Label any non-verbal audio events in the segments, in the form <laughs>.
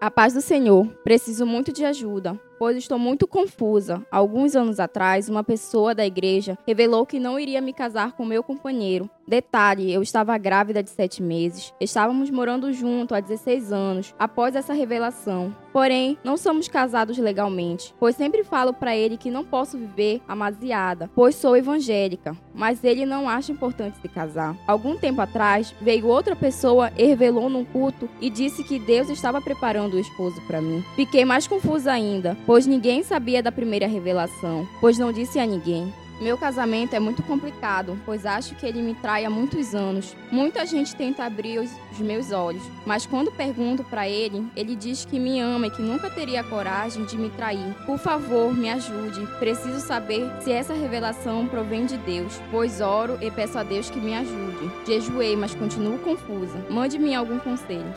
A paz do Senhor. Preciso muito de ajuda, pois estou muito confusa. Alguns anos atrás, uma pessoa da igreja revelou que não iria me casar com meu companheiro. Detalhe, eu estava grávida de sete meses. Estávamos morando junto há 16 anos, após essa revelação. Porém, não somos casados legalmente, pois sempre falo para ele que não posso viver amasiada, pois sou evangélica, mas ele não acha importante se casar. Algum tempo atrás, veio outra pessoa revelou num culto e disse que Deus estava preparando o esposo para mim. Fiquei mais confusa ainda, pois ninguém sabia da primeira revelação, pois não disse a ninguém. Meu casamento é muito complicado, pois acho que ele me trai há muitos anos. Muita gente tenta abrir os, os meus olhos, mas quando pergunto para ele, ele diz que me ama e que nunca teria coragem de me trair. Por favor, me ajude. Preciso saber se essa revelação provém de Deus, pois oro e peço a Deus que me ajude. Jejuei, mas continuo confusa. Mande-me algum conselho.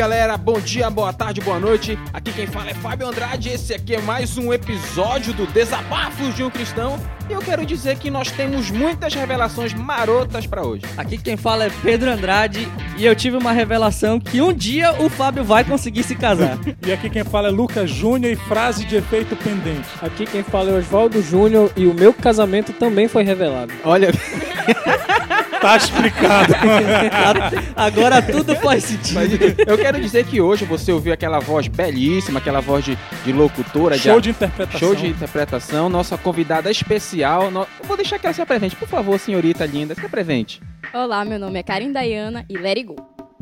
Galera, bom dia, boa tarde, boa noite. Aqui quem fala é Fábio Andrade. Esse aqui é mais um episódio do Desabafos de um Cristão. E eu quero dizer que nós temos muitas revelações marotas pra hoje. Aqui quem fala é Pedro Andrade e eu tive uma revelação que um dia o Fábio vai conseguir se casar. <laughs> E aqui quem fala é Lucas Júnior e frase de efeito pendente. Aqui quem fala é Oswaldo Júnior e o meu casamento também foi revelado. Olha, <laughs> <laughs> Tá explicado. <laughs> Agora tudo faz sentido. mas eu quero dizer que hoje você ouviu aquela voz belíssima, aquela voz de, de locutora, Show de, de interpretação. show de interpretação. Nossa convidada especial. No- Eu vou deixar que ela se apresente, por favor, senhorita linda, se apresente. Olá, meu nome é Karen Dayana e let it go.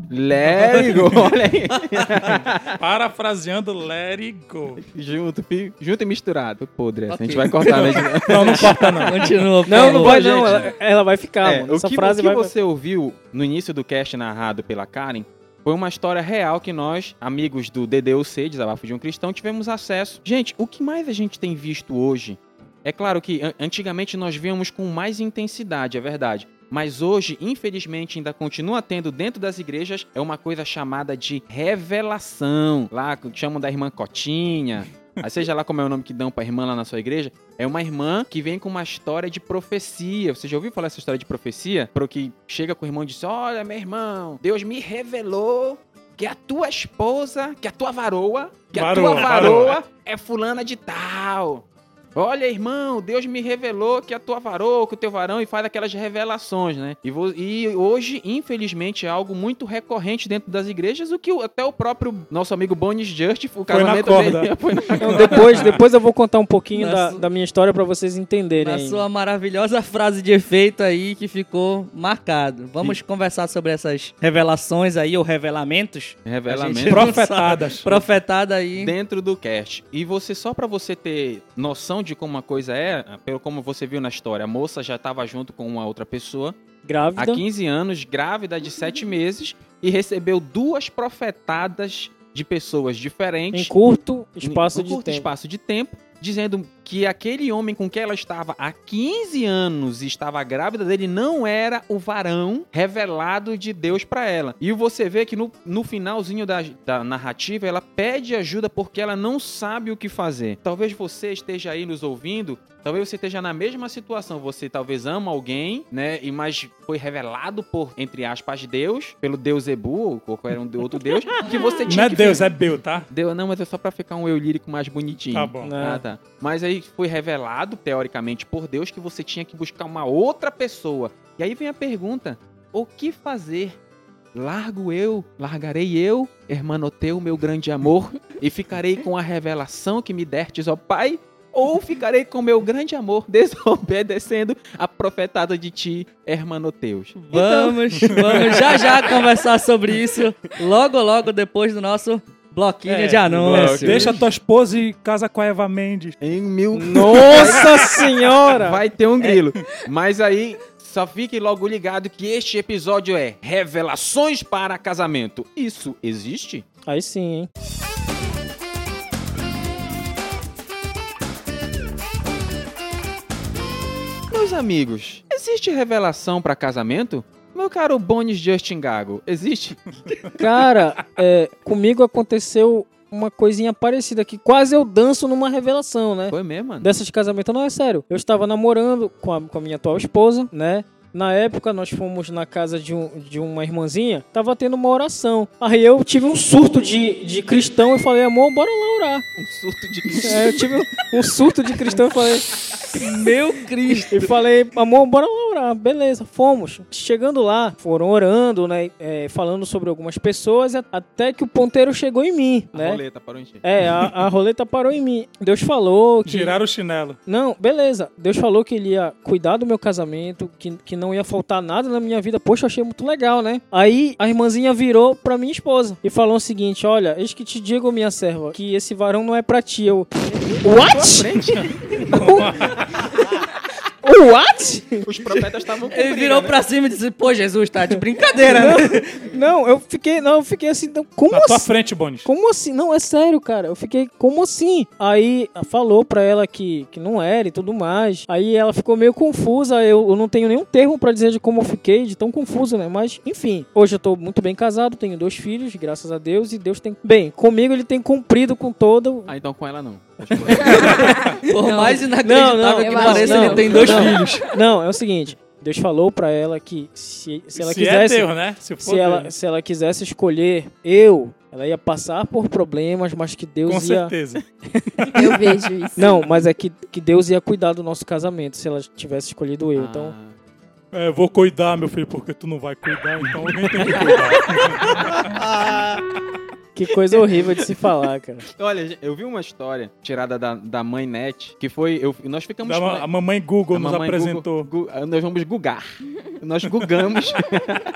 Let it go, <laughs> olha aí. <laughs> Parafraseando Let It Go. Junto, fi- junto e misturado. Podre, essa. a gente vai cortar, né? <laughs> Não, não corta não. Continua, Não, não vai não. Ela, ela vai ficar, É, mano. o Essa que, frase o que vai... você ouviu no início do cast narrado pela Karen foi uma história real que nós, amigos do DDUC, Desabafo de um Cristão, tivemos acesso. Gente, o que mais a gente tem visto hoje? É claro que an- antigamente nós víamos com mais intensidade, é verdade. Mas hoje, infelizmente, ainda continua tendo dentro das igrejas é uma coisa chamada de revelação. Lá chamam da irmã Cotinha. <laughs> Aí seja lá como é o nome que dão pra irmã lá na sua igreja, é uma irmã que vem com uma história de profecia. Você já ouviu falar essa história de profecia? Pro que chega com o irmão e diz: Olha, meu irmão, Deus me revelou que a tua esposa, que a tua varoa, que a Varoa, tua varoa é fulana de tal. Olha, irmão, Deus me revelou que a tua varoa, que o teu varão, e faz aquelas revelações, né? E, vo- e hoje, infelizmente, é algo muito recorrente dentro das igrejas, o que o- até o próprio nosso amigo Bonis Just, o na casamento corda. <laughs> dele foi na <laughs> Não, depois, depois eu vou contar um pouquinho Na da, su- da minha história pra vocês entenderem. Na aí. sua maravilhosa frase de efeito aí que ficou marcado. Vamos conversar sobre essas revelações aí, ou revelamentos. A revelamento. gente <laughs> não Profetadas. Profetada aí. dentro do cast. E você, só pra você ter noção de como uma coisa é, pelo como você viu na história, a moça já estava junto com uma outra pessoa há Grávida. 15 anos, grávida de 7 meses, e recebeu duas profetadas de pessoas Em diferentes. curto espaço em de curto tempo. espaço de tempo, dizendo que aquele homem com quem ela estava há 15 anos e estava grávida dele não era o varão revelado de Deus para ela. E você vê que no, no finalzinho da, da narrativa ela pede ajuda porque ela não sabe o que fazer. Talvez você esteja aí nos ouvindo. Talvez você esteja na mesma situação. Você talvez ama alguém, né? E mas foi revelado por, entre aspas, Deus, pelo Deus Ebu, ou qualquer um outro Deus, que você <laughs> tinha Não é que Deus, é Bel, tá? Deu, não, mas é só pra ficar um eu lírico mais bonitinho. Tá bom. É. Ah, tá. Mas aí foi revelado, teoricamente, por Deus, que você tinha que buscar uma outra pessoa. E aí vem a pergunta: o que fazer? Largo eu, largarei eu, hermanoteu, meu grande amor, e ficarei com a revelação que me dertes, ó Pai? Ou ficarei com meu grande amor, <laughs> desobedecendo a profetada de ti, hermanoteus? Vamos, vamos já já conversar sobre isso logo, logo depois do nosso bloquinho É, de anúncios. Deixa tua esposa e casa com a Eva Mendes. Em mil. Nossa <laughs> senhora! Vai ter um grilo. Mas aí, só fique logo ligado que este episódio é Revelações para Casamento. Isso existe? Aí sim, hein? Meus amigos, existe revelação para casamento? Eu meu caro Bones Justin Gago, existe? <laughs> Cara, é, comigo aconteceu uma coisinha parecida que quase eu danço numa revelação, né? Foi mesmo, mano? Dessas de casamento, não, é sério. Eu estava namorando com a, com a minha atual esposa, né? Na época, nós fomos na casa de, um, de uma irmãzinha, tava tendo uma oração. Aí eu tive um surto de, de cristão e falei, amor, bora lá orar. Um surto de <laughs> É, eu tive um, um surto de cristão e falei, Meu Cristo. e falei, amor, bora lá orar. Beleza, fomos. Chegando lá, foram orando, né? é, falando sobre algumas pessoas, a- até que o ponteiro chegou em mim, A né? roleta parou em ti. É, a, a roleta parou em mim. Deus falou que. Giraram o chinelo. Não, beleza. Deus falou que ele ia cuidar do meu casamento, que, que não ia faltar nada na minha vida. Poxa, achei muito legal, né? Aí a irmãzinha virou pra minha esposa e falou o seguinte: Olha, eis que te digo, minha serva, que esse varão não é pra ti. Eu. What? Frente, <laughs> <laughs> What? os profetas estavam Ele virou né? pra cima e disse, pô, Jesus, tá de brincadeira, né? Não, eu fiquei. Não, eu fiquei assim. não, Como Na tua assim? frente, Bones. Como assim? Não, é sério, cara. Eu fiquei, como assim? Aí falou pra ela que, que não era e tudo mais. Aí ela ficou meio confusa. Eu, eu não tenho nenhum termo pra dizer de como eu fiquei, de tão confusa, né? Mas, enfim. Hoje eu tô muito bem casado, tenho dois filhos, graças a Deus. E Deus tem. Bem, comigo ele tem cumprido com todo. Ah, então com ela não. <laughs> Por mais inacreditável Não, não, que pareça, ele tem dois Não. filhos. Não, é o seguinte. Deus falou pra ela que se, se ela Se quisesse. é Deus, né? Se se, ela, Deus. se ela quisesse escolher eu, ela ia passar por problemas, mas que Deus Com ia. certeza. <laughs> Eu vejo isso. Não, mas é que, que Deus ia cuidar do nosso casamento se ela tivesse escolhido eu. Então, Ah, É, eu vou cuidar, meu filho, porque tu não vai cuidar, então alguém tem que cuidar. <laughs> que coisa horrível de se falar, cara. <laughs> Olha, eu vi uma história tirada da, da mãe Net, que foi. Eu, nós ficamos. Da a mamãe Google A nos mamãe apresentou. Google- Gu- nós vamos gugar. Nós gugamos.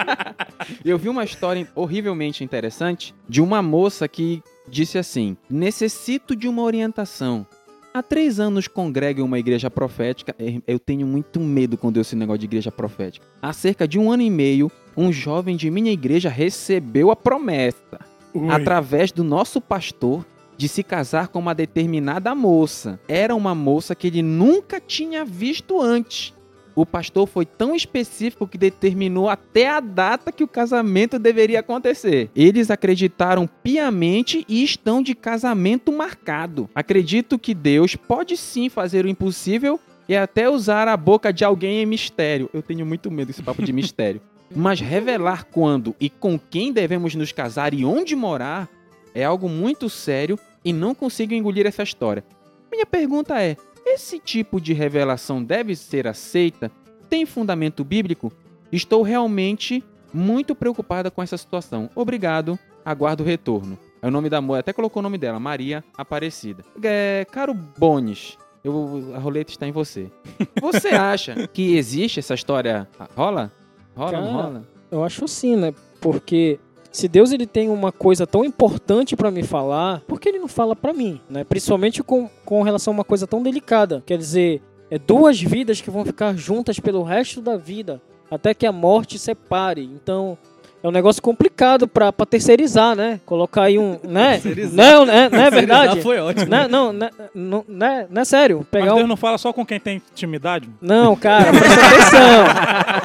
<laughs> eu vi uma história horrivelmente interessante de uma moça que disse assim: Necessito de uma orientação. Há três anos congrego em uma igreja profética. Eh, Eu tenho muito medo quando eu esse negócio de igreja profética. Há cerca de um ano e meio, um jovem de minha igreja recebeu a promessa Ui. através do nosso pastor de se casar com uma determinada moça. Era uma moça que ele nunca tinha visto antes. O pastor foi tão específico que determinou até a data que o casamento deveria acontecer. Eles acreditaram piamente e estão de casamento marcado. Acredito que Deus pode sim fazer o impossível e até usar a boca de alguém em mistério. Eu tenho muito medo desse papo de <laughs> mistério. Mas revelar quando e com quem devemos nos casar e onde morar é algo muito sério e não consigo engolir essa história. Minha pergunta é: esse tipo de revelação deve ser aceita? Tem fundamento bíblico? Estou realmente muito preocupada com essa situação. Obrigado, aguardo o retorno. É o nome da moça, até colocou o nome dela, Maria Aparecida. É, caro Bones, eu, a roleta está em você. <laughs> Você acha que existe essa história? Rola? Rola, Cara, rola? Eu acho sim, né? Porque se Deus ele tem uma coisa tão importante pra me falar, por que ele não fala pra mim, né? Principalmente com, com relação a uma coisa tão delicada. Quer dizer, é duas vidas que vão ficar juntas pelo resto da vida, até que a morte separe. Então, é um negócio complicado pra, pra terceirizar, né? Colocar aí um, né? Não, né? Não é verdade? Foi ótimo. Não, não, não, não, não, é, não é sério. Mas Pegar Deus um... não fala só com quem tem intimidade? Não, cara, presta atenção.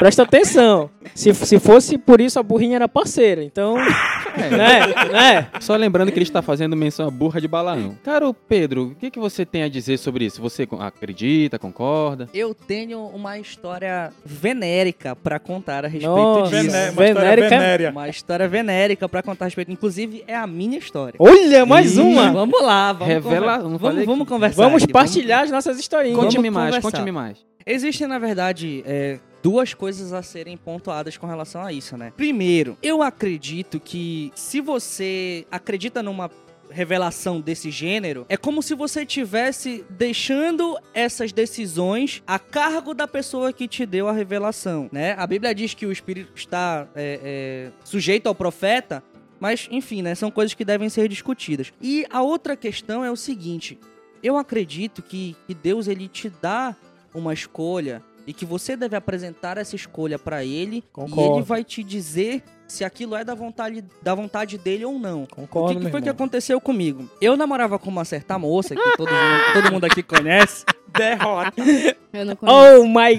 Presta atenção. Se, se fosse por isso, a burrinha era parceira. Então, né? né? Só lembrando que ele está fazendo menção à burra de Balaão. Caro Pedro, o que, que você tem a dizer sobre isso? Você acredita, concorda? Eu tenho uma história venérica pra contar a respeito Nossa. disso. Vené, uma história Venérica- venérea. Uma história venérica pra contar a respeito. Inclusive, é a minha história. Olha, mais Ih, uma. Vamos lá, vamos, Revela- conver- vamos, vamos conversar. Vamos aqui, partilhar as nossas historinhas. Conte-me Vamos mais, conte-me mais. Existem, na verdade, é, duas coisas a serem pontuadas com relação a isso, né? Primeiro, eu acredito que se você acredita numa revelação desse gênero, é como se você tivesse deixando essas decisões a cargo da pessoa que te deu a revelação, né? A Bíblia diz que o Espírito está é, é, sujeito ao profeta, mas, enfim, né? São coisas que devem ser discutidas. E a outra questão é o seguinte: eu acredito que, que Deus ele te dá uma escolha e que você deve apresentar essa escolha pra ele e Concordo. ele vai te dizer se aquilo é da vontade, da vontade dele ou não. Concordo, o que, que foi que irmão. aconteceu comigo? Eu namorava com uma certa moça que todo mundo, todo mundo aqui conhece. Derrota. <laughs> Eu não conheço. Oh my Ah, é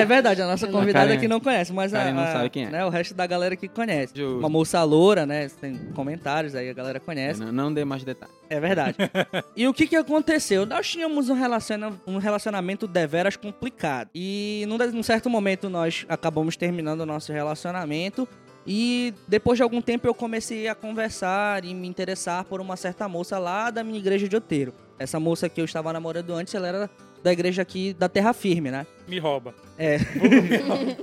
god! verdade, a nossa convidada aqui não conhece, mas a, Karen não a- sabe quem é. né, o resto da galera aqui conhece. Justo. Uma moça loura, né? Tem comentários aí, a galera conhece. Não, não dê mais detalhes. É verdade. <laughs> e o que que aconteceu? Nós tínhamos um, relaciona um relacionamento deveras complicado. E num, num certo momento nós acabamos terminando o nosso relacionamento. E depois de algum tempo eu comecei a conversar e me interessar por uma certa moça lá da minha igreja de Oteiro. Essa moça que eu estava namorando antes, ela era da igreja aqui da Terra Firme, né? Me rouba.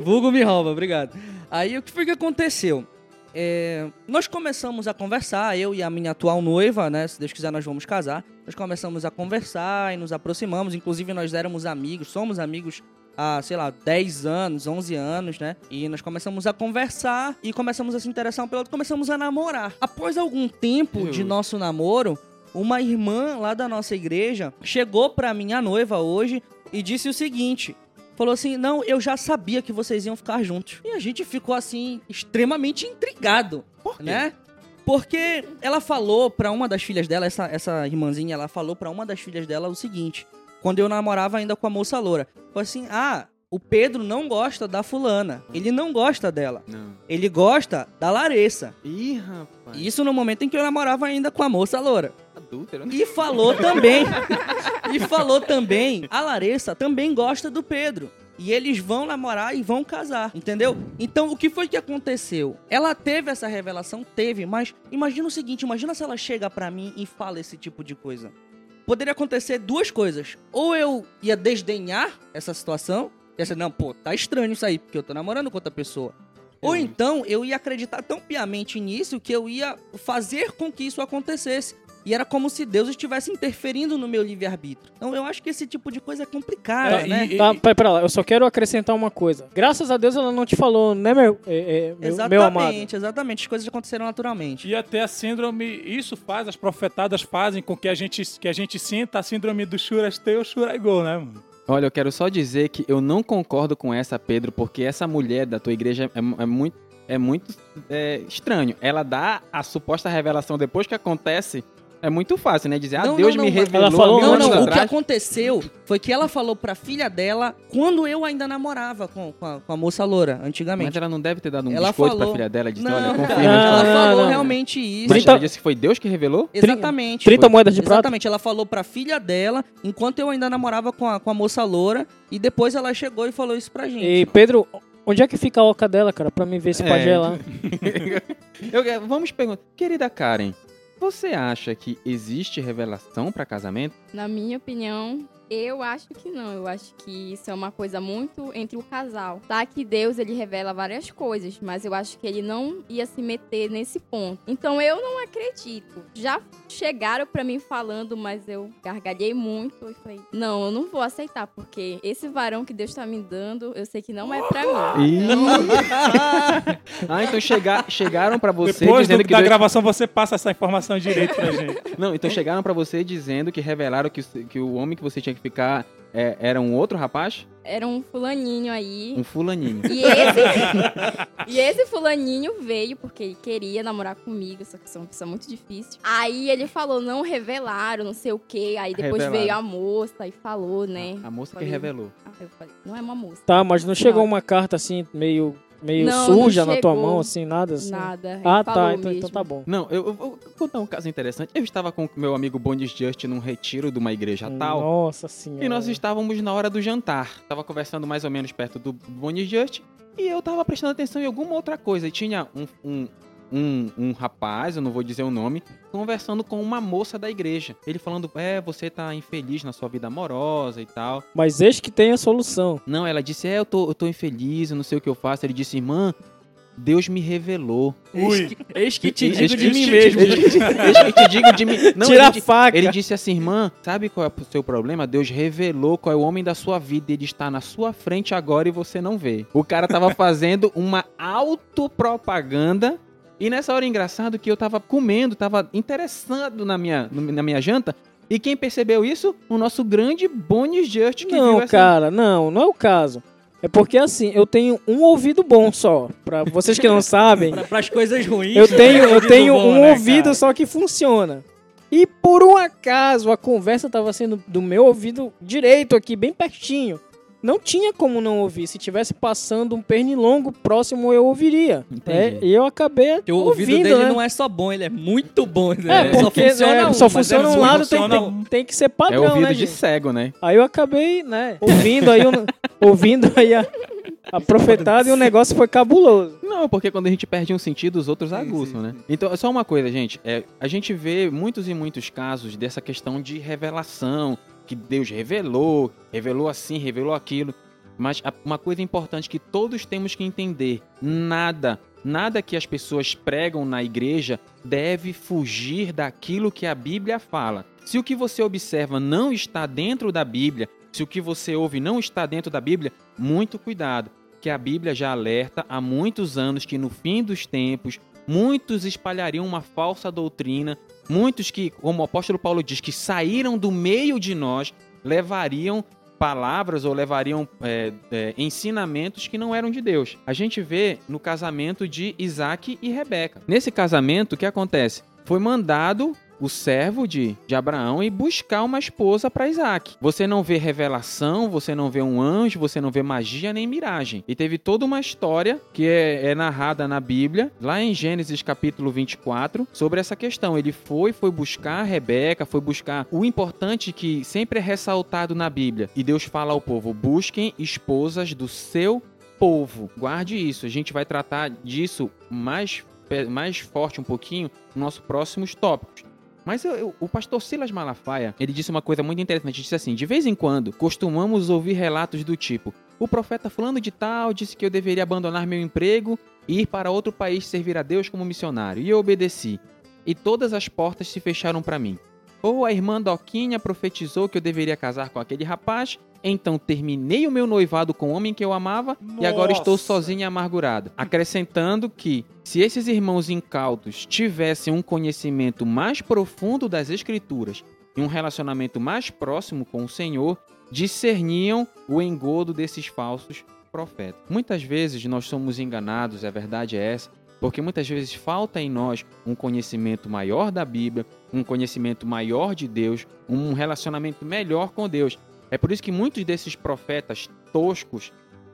Vulgo me rouba, obrigado. Aí o que foi que aconteceu? É, nós começamos a conversar, eu e a minha atual noiva, né? Se Deus quiser, nós vamos casar. Nós começamos a conversar e nos aproximamos. Inclusive, nós éramos amigos, somos amigos há, sei lá, 10 anos, 11 anos, né? E nós começamos a conversar e começamos a se interessar um pelo outro, começamos a namorar. Após algum tempo de nosso namoro, uma irmã lá da nossa igreja chegou pra minha noiva hoje e disse o seguinte: falou assim: Não, eu já sabia que vocês iam ficar juntos. E a gente ficou assim, extremamente intrigado, Por quê? né? Porque ela falou pra uma das filhas dela, essa, essa irmãzinha, ela falou pra uma das filhas dela o seguinte: quando eu namorava ainda com a moça loura, falou assim: Ah, o Pedro não gosta da fulana, ele não gosta dela, Não. ele gosta da Larissa. Ih, rapaz. Isso no momento em que eu namorava ainda com a moça loura. Adúltero, né? E falou também. e falou também. A Larissa também gosta do Pedro. E eles vão namorar e vão casar, entendeu? Então, o que foi que aconteceu? Ela teve essa revelação? Teve, mas imagina o seguinte: imagina se ela chega pra mim e fala esse tipo de coisa. Poderia acontecer duas coisas. Ou eu ia desdenhar essa situação, ia ser, não, pô, tá estranho isso aí, porque eu tô namorando com outra pessoa. Ou então eu ia acreditar tão piamente nisso que eu ia fazer com que isso acontecesse. E era como se Deus estivesse interferindo no meu livre-arbítrio. Então eu acho que esse tipo de coisa é complicada, É, né? e- Tá, pera, pera lá, eu só quero acrescentar uma coisa. Graças a Deus ela não te falou, né, meu, é, é, meu, exatamente, meu amado? exatamente. As coisas aconteceram naturalmente. E até a síndrome, isso faz, as profetadas fazem com que a gente, que a gente sinta a síndrome do Shurastei ou Shuraigol, né, mano? Olha, eu quero só dizer que eu não concordo com essa, Pedro, porque essa mulher da tua igreja é, é muito, é muito é, estranho. Ela dá a suposta revelação depois que acontece. É muito fácil, né? Dizer, ah, Não, Deus não, me não, mas- revelou. Ela falou Não, não, o que aconteceu foi que ela falou pra filha dela quando eu ainda namorava com, com, a, com a moça loura, Mas antigamente. ela não deve ter dado um Ela biscoito pra falou- filha dela e disse, Não, olha, confirma. Não, ela não, falou não. realmente isso. Mas Trinta- ela disse que foi Deus que revelou? Exatamente. 30 moedas de prata? Exatamente, ela falou pra filha dela, enquanto eu ainda namorava com a, com a moça loura, e depois ela chegou e falou isso pra gente. E Pedro, onde é que fica a oca dela, cara? Pra mim ver esse É. pajé lá. <laughs> Eu- eu- vamos perguntar. Querida Karen, você acha que existe revelação pra casamento? Na minha opinião, eu acho que não. Eu acho que isso é uma coisa muito entre o casal. Tá que Deus ele revela várias coisas, mas eu acho que ele não ia se meter nesse ponto. Então eu não acredito. Já chegaram pra mim falando, mas eu gargalhei muito e falei: "Não, eu não vou aceitar porque esse varão que Deus tá me dando, eu sei que não é pra mim". Ih. ah, então chega- chegaram pra você Depois dizendo do- que da Deus... gravação você passa essa informação direito pra gente. Não, então chegaram pra você dizendo que revelaram que, o- que o homem que você tinha que ficar é, era um outro rapaz? Era um fulaninho aí. Um fulaninho. E esse, <laughs> e esse fulaninho veio porque ele queria namorar comigo, só que sou uma pessoa muito difícil. Aí ele falou, não revelaram, não sei o quê. Aí depois Revelaram. veio a moça e falou, né? A moça que Falei, revelou. Ah, eu falei, não é uma moça. Tá, mas não chegou Não. uma carta assim, meio, meio Não, não suja na tua mão, assim, nada assim? Nada. ele Ah, falou tá, então, então tá bom. Não, eu, eu vou contar um caso interessante. Eu estava com o meu amigo Bondes Just num retiro de uma igreja tal. Nossa senhora. E nós estávamos na hora do jantar. Tava conversando mais ou menos perto do Bonnie Just. E eu tava prestando atenção em alguma outra coisa. E tinha um, um, um, um rapaz, eu não vou dizer o nome, conversando com uma moça da igreja. Ele falando, é, você tá infeliz na sua vida amorosa e tal. Mas eis que tem a solução. Não, ela disse, é, eu tô, eu tô infeliz, eu não sei o que eu faço. Ele disse, irmã, Deus me revelou. Ui. Eis que te Eis digo que de mim mesmo. Eis que eis que te digo de mim. Não, Tira ele a faca. ele disse assim, irmã, sabe qual é o seu problema? Deus revelou qual é o homem da sua vida. Ele está na sua frente agora e você não vê. O cara tava fazendo uma autopropaganda. E nessa hora engraçado que eu tava comendo, tava interessado na minha, na minha janta. E quem percebeu isso? O nosso grande Bonis Just que viu Não, essa... cara, não, não é o caso. É porque assim, eu tenho um ouvido bom só. Pra vocês que não <laughs> sabem, Pra, pras coisas ruins. eu tenho, eu tenho bom, um né, ouvido cara? só que funciona. E por um acaso a conversa tava sendo do meu ouvido direito aqui, bem pertinho. Não tinha como não ouvir. Se tivesse passando um pernilongo próximo, eu ouviria. É, e eu acabei Porque o ouvido ouvindo, dele né? não é só bom, ele é muito bom. Né? É, porque só funciona é, um, só funciona um lado, tem, funciona tem, tem que ser padrão, É ouvido né, de gente? cego, né? Aí eu acabei, né, ouvindo aí, o- <laughs> ouvindo aí a, a profetada e o negócio foi cabuloso. Não, porque quando a gente perde um sentido, os outros aguçam, né? Então, é só uma coisa, gente. É, a gente vê muitos e muitos casos dessa questão de revelação, que Deus revelou, revelou assim, revelou aquilo. Mas uma coisa importante que todos temos que entender: nada, nada que as pessoas pregam na igreja deve fugir daquilo que a Bíblia fala. Se o que você observa não está dentro da Bíblia, se o que você ouve não está dentro da Bíblia, muito cuidado que a Bíblia já alerta há muitos anos que no fim dos tempos muitos espalhariam uma falsa doutrina, muitos que, como o apóstolo Paulo diz, que saíram do meio de nós, levariam palavras ou levariam é, é, ensinamentos que não eram de Deus. A gente vê no casamento de Isaac e Rebeca. Nesse casamento, o que acontece? Foi mandado o servo de, de Abraão e buscar uma esposa para Isaac. Você não vê revelação, você não vê um anjo, você não vê magia nem miragem. E teve toda uma história que é, é narrada na Bíblia, lá em Gênesis capítulo 24, sobre essa questão. Ele foi, foi buscar a Rebeca, foi buscar o importante que sempre é ressaltado na Bíblia. E Deus fala ao povo: busquem esposas do seu povo. Guarde isso, a gente vai tratar disso mais, mais forte um pouquinho nos nossos próximos tópicos. Mas eu- eu- o pastor Silas Malafaia, ele disse uma coisa muito interessante. Ele disse assim: de vez em quando costumamos ouvir relatos do tipo: o profeta fulano de tal disse que eu deveria abandonar meu emprego e ir para outro país servir a Deus como missionário. E eu obedeci. E todas as portas se fecharam para mim. Ou a irmã Doquinha profetizou que eu deveria casar com aquele rapaz, então terminei o meu noivado com o homem que eu amava e agora estou Nossa. sozinha e amargurada. Acrescentando que, se esses irmãos incautos tivessem um conhecimento mais profundo das Escrituras e um relacionamento mais próximo com o Senhor, discerniam o engodo desses falsos profetas. Muitas vezes nós somos enganados, a verdade é essa, porque muitas vezes falta em nós um conhecimento maior da Bíblia, um conhecimento maior de Deus, um relacionamento melhor com Deus. É por isso que muitos desses profetas toscos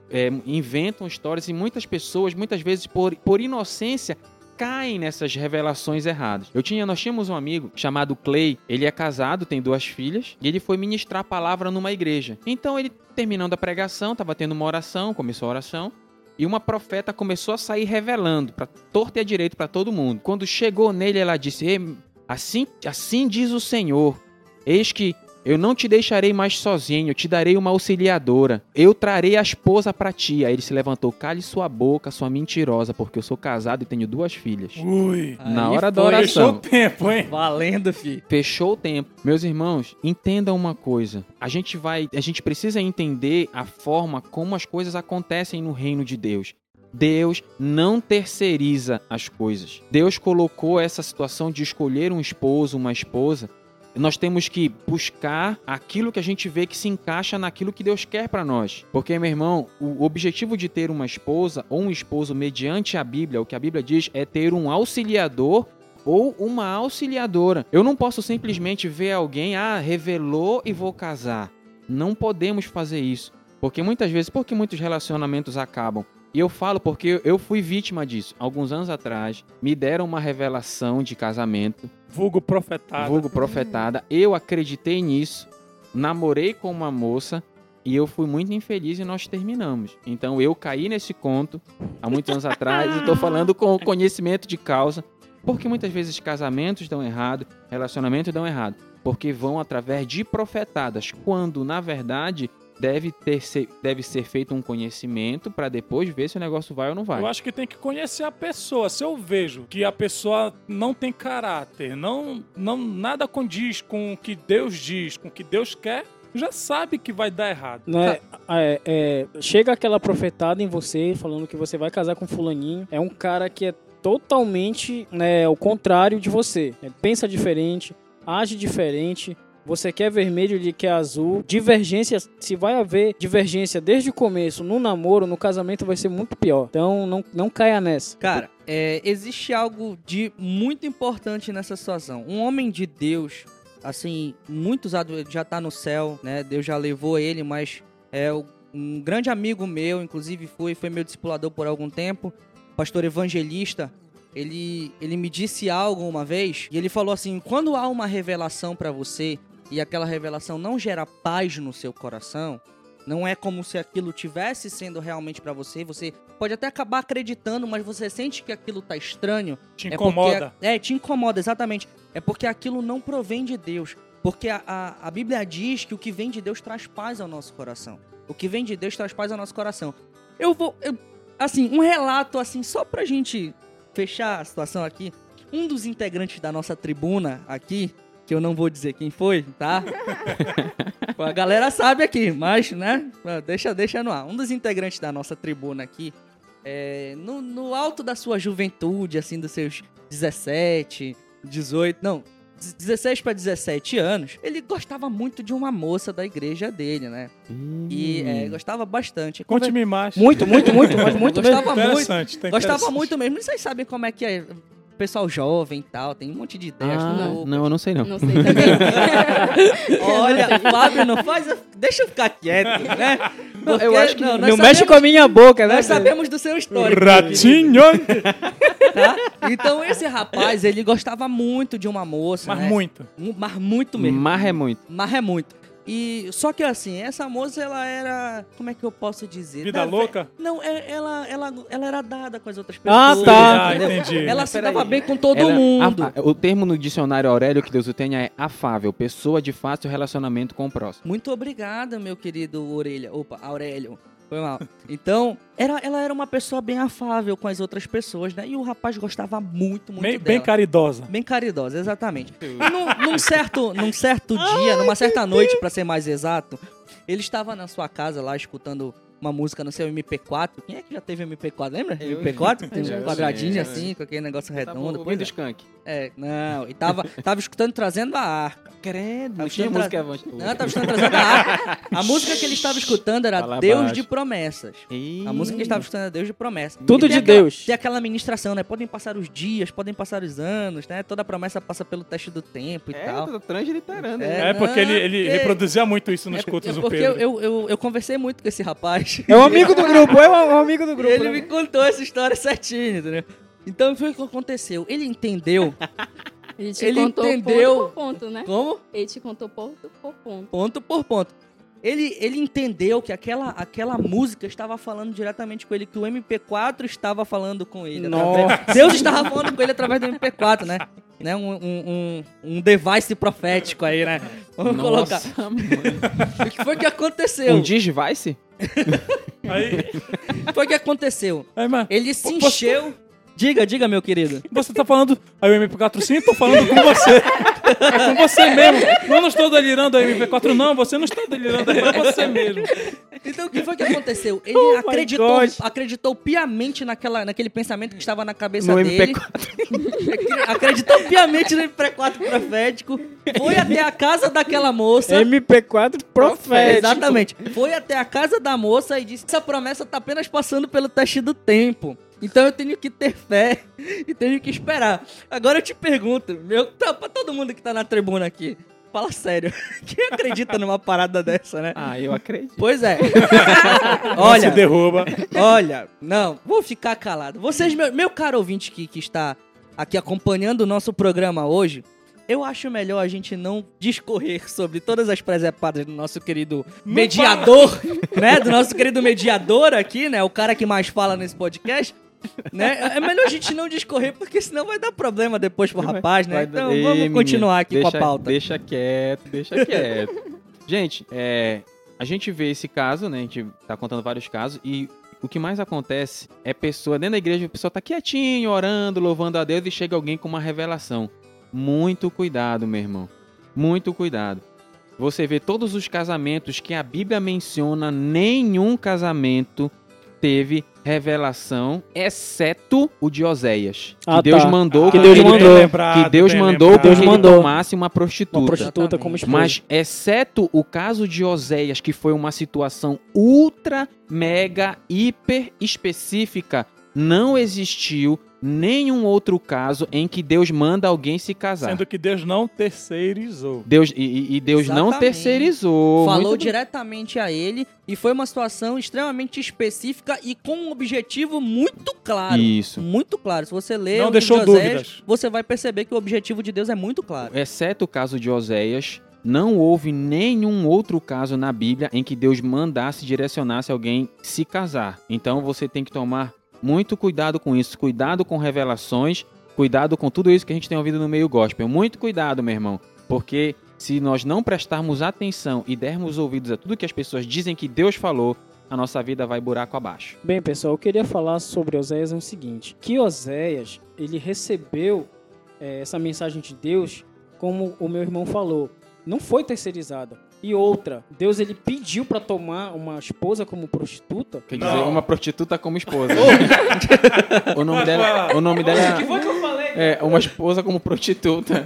é, inventam histórias e muitas pessoas, muitas vezes por, por inocência, caem nessas revelações erradas. Eu tinha, nós tínhamos um amigo chamado Clay, ele é casado, tem duas filhas, e ele foi ministrar a palavra numa igreja. Então ele, terminando a pregação, estava tendo uma oração, começou a oração, e uma profeta começou a sair revelando para torto e a direito para todo mundo. Quando chegou nele, ela disse: "Ei, assim, assim diz o Senhor: Eis que eu não te deixarei mais sozinho, eu te darei uma auxiliadora. Eu trarei a esposa para ti. Aí ele se levantou: Cale sua boca, sua mentirosa, porque eu sou casado e tenho duas filhas. Ui. Na Aí hora da foi. Fechou oração. o tempo, hein? Valendo, fi. Fechou o tempo. Meus irmãos, entendam uma coisa. A gente vai, a gente precisa entender a forma como as coisas acontecem no reino de Deus. Deus não terceiriza as coisas. Deus colocou essa situação de escolher um esposo, uma esposa. Nós temos que buscar aquilo que a gente vê que se encaixa naquilo que Deus quer para nós. Porque, meu irmão, o objetivo de ter uma esposa ou um esposo mediante a Bíblia, o que a Bíblia diz é ter um auxiliador ou uma auxiliadora. Eu não posso simplesmente ver alguém, ah, revelou e vou casar. Não podemos fazer isso. Porque muitas vezes, porque muitos relacionamentos acabam. E eu falo porque eu fui vítima disso. Alguns anos atrás, me deram uma revelação de casamento, Vulgo profetado. vulgo profetada. Eu acreditei nisso, namorei com uma moça e eu fui muito infeliz e nós terminamos. Então eu caí nesse conto há muitos anos atrás e estou falando com conhecimento de causa. Porque muitas vezes casamentos dão errado, relacionamentos dão errado, porque vão através de profetadas, quando na verdade deve, ter, ser, deve ser feito um conhecimento para depois ver se o negócio vai ou não vai. Eu acho que tem que conhecer a pessoa. Se eu vejo que a pessoa não tem caráter, não, não nada condiz com o que Deus diz, com o que Deus quer, já sabe que vai dar errado. Né? É, é, chega aquela profetada em você falando que você vai casar com fulaninho. É um cara que é totalmente né, o contrário de você. Ele pensa diferente, age diferente. Você quer vermelho, ele quer azul. Divergência, se vai haver divergência desde o começo, no namoro, no casamento, vai ser muito pior. Então não, não caia nessa. Cara, é, existe algo de muito importante nessa situação. Um homem de Deus, assim, muito usado, já tá no céu, né? Deus já levou ele, mas é um grande amigo meu, inclusive foi, foi meu discipulador por algum tempo, pastor evangelista. Ele, ele me disse algo uma vez e ele falou assim: quando há uma revelação para você e aquela revelação não gera paz no seu coração, não é como se aquilo tivesse sendo realmente para você. Você pode até acabar acreditando, mas você sente que aquilo tá estranho. Te É incomoda. porque- É, te incomoda, exatamente. É porque aquilo não provém de Deus. Porque a, a, a Bíblia diz que o que vem de Deus traz paz ao nosso coração. O que vem de Deus traz paz ao nosso coração. Eu vou. eu- assim, um relato, assim, só pra gente fechar a situação aqui. Um dos integrantes da nossa tribuna aqui, que eu não vou dizer quem foi, tá? <laughs> a galera sabe aqui, mas, né? Deixa, deixa no ar. Um dos integrantes da nossa tribuna aqui, é, no, no alto da sua juventude, assim, dos seus 17, 18, não, 16 para 17 anos, ele gostava muito de uma moça da igreja dele, né? E é, Hum. gostava bastante. Conte-me mais. Muito, muito, muito, mas <laughs> muito gostava muito. Tá Gostava muito mesmo. Vocês sabem como é que é pessoal jovem e tal, tem um monte de ideias. Ah, loucas. não, <laughs> eu não sei não. Não sei também. Olha, Fábio, não faz. Deixa eu ficar quieto, né? Porque, eu acho que nós Não sabemos- mexe com a minha boca, né? Nós sabemos do seu histórico. Ratinho! <laughs> tá? Então esse rapaz, ele gostava muito de uma moça, Mas né? muito. Mu- Mas muito mesmo. Mas é muito. Mas é muito. E só que assim, essa moça ela era, como é que eu posso dizer? Vida Da- louca? Não, é- ela, ela, ela era dada com as outras Ah, pessoas. tá. Ah, entendi. Ela Mas se dava bem com todo Ela- mundo. a- a- o termo no dicionário Aurélio que Deus o tenha é afável, pessoa de fácil relacionamento com o próximo. Muito obrigada, meu querido Orelha. Opa, Aurélio. Foi mal. Então, era, ela era uma pessoa bem afável com as outras pessoas, né? E o rapaz gostava muito, muito Bem, dela. bem caridosa. Bem caridosa, exatamente. E num, num certo, num certo dia, numa certa noite, pra ser mais exato, ele estava na sua casa lá escutando uma música no seu MP4. Quem é que já teve MP4? Lembra? Eu- MP4? <laughs> Tem Já, um quadradinho assim, com aquele negócio Tava redondo. ouvindo Pois é. skunk. é, não. E tava, <laughs> tava escutando Trazendo a Arca. Credo, Tava não tinha música tra- avançada. Não, tava escutando Trazendo a Arca. A música que ele estava escutando era Fala Deus baixo. de Promessas. A música que ele estava escutando era Deus de Promessas. Tudo tem de aquela- Deus. Tem aquela ministração, né? Podem passar os dias, podem passar os anos, né? Toda promessa passa pelo teste do tempo e É, tal. tá transliterando. É, né? É, porque ele, ele porque- reproduzia muito isso nos É, cultos é do Pedro. eu, eu, eu conversei muito com esse rapaz. É um amigo do grupo, é um, um amigo do grupo. ele né? me contou essa história certinho, entendeu? Então foi o que aconteceu. Ele entendeu Ele te Ele contou entendeu. ponto por ponto, né? como? Ele te contou ponto por ponto. Ponto por ponto. Ele, ele entendeu que aquela, aquela música estava falando diretamente com ele, que o MP4 estava falando com ele. Através- Deus estava falando com ele através do MP4, né? né? Um, um, um, um device profético aí, né? Vamos colocar. Nossa, mano. O que foi que aconteceu? Um Digivice? Aí, Foi que aconteceu? aí, mas Ele se encheu. Diga, diga, meu querido. você tá falando. Aí o MP4 sim, tô falando com você. É com você mesmo. Eu não estou delirando a MP4, não. Você não está delirando, é você mesmo. Então, o que foi que <laughs> aconteceu? Ele Oh acreditou, acreditou piamente naquela, naquele pensamento que estava na cabeça No dele. MP4. <laughs> Acreditou piamente no MP4 profético. Foi até a casa daquela moça. MP4 profético. Exatamente. Foi até a casa da moça e disse: Essa promessa tá apenas passando pelo teste do tempo. Então eu tenho que ter fé e tenho que esperar. Agora eu te pergunto, meu, tá, pra todo mundo que tá na tribuna aqui, fala sério. <laughs> Quem acredita numa parada dessa, né? Ah, eu acredito. Pois é. <laughs> Se Olha, derruba. olha, não, vou ficar calado. Vocês, meu, meu caro ouvinte que, que está aqui acompanhando o nosso programa hoje, eu acho melhor a gente não discorrer sobre todas as presepadas do nosso querido mediador, né? Do nosso querido mediador aqui, né? O cara que mais fala nesse podcast. Né? É melhor a gente não discorrer, porque senão vai dar problema depois pro rapaz, né? Então Ei, vamos continuar aqui deixa, com a pauta. Deixa quieto, deixa quieto. <laughs> gente, é, a gente vê esse caso, né? A gente tá contando vários casos e o que mais acontece é pessoa dentro da igreja, a pessoa tá quietinho, orando, louvando a Deus e chega alguém com uma revelação. Muito cuidado, meu irmão. Muito cuidado. Você vê todos os casamentos que a Bíblia menciona, nenhum casamento teve revelação, exceto o de Oséias. Ah, que Deus tá. mandou Que com Deus mandou. lembrado, que Deus mandou lembrado. Deus Deus ele mandou. tomasse uma prostituta. Uma prostituta como esposa. Mas, exceto o caso de Oséias, que foi uma situação ultra, mega, hiper específica, não existiu nenhum outro caso em que Deus manda alguém se casar. Sendo que Deus não terceirizou. Deus, e- e, Deus não Exatamente. terceirizou. Falou diretamente a ele e foi uma situação extremamente específica e com um objetivo muito claro. Isso. Muito claro. Se você ler Não o deixou de Oséias, dúvidas. você vai perceber que o objetivo de Deus é muito claro. Exceto o caso de Oséias, não houve nenhum outro caso na Bíblia em que Deus mandasse, direcionasse alguém se casar. Então você tem que tomar muito cuidado com isso, cuidado com revelações, cuidado com tudo isso que a gente tem ouvido no meio gospel. Muito cuidado, meu irmão, porque se nós não prestarmos atenção e dermos ouvidos a tudo que as pessoas dizem que Deus falou, a nossa vida vai buraco abaixo. Bem, pessoal, eu queria falar sobre Oséias é o seguinte: que Oséias ele recebeu eh, essa mensagem de Deus, como o meu irmão falou, não foi terceirizada. E outra, Deus ele pediu para tomar uma esposa como prostituta. Quer Não. dizer, uma prostituta como esposa. o nome dela, o nome dela foi que eu falei? é uma esposa como prostituta.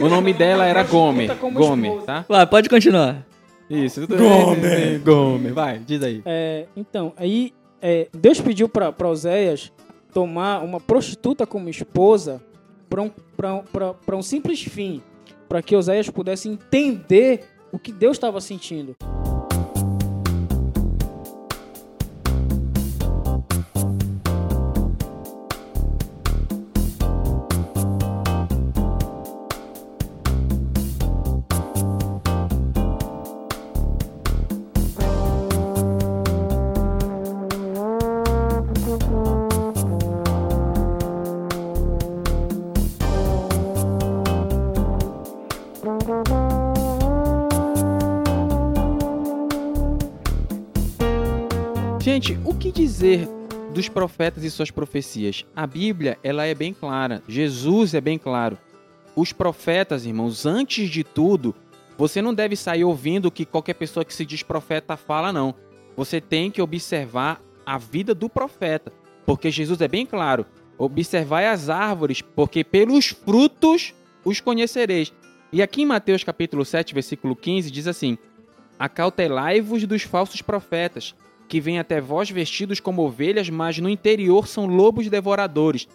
O nome dela era Gomer, esposa. tá? Vai, pode continuar. Isso. bem. Gomer. Vai, diz aí. É, então, aí é, Deus pediu para Oséias tomar uma prostituta como esposa para um, pra um- pra- pra um simples fim, para que Oséias pudesse entender o que Deus estava sentindo. Gente, o que dizer dos profetas e suas profecias? A Bíblia, ela é bem clara. Jesus é bem claro. Os profetas, irmãos, antes de tudo, você não deve sair ouvindo o que qualquer pessoa que se diz profeta fala, não. Você tem que observar a vida do profeta. Porque Jesus é bem claro. Observai as árvores, porque pelos frutos os conhecereis. E aqui em Mateus capítulo 7, versículo 15, diz assim: Acautelai-vos dos falsos profetas, que vêm até vós vestidos como ovelhas, mas no interior são lobos devoradores.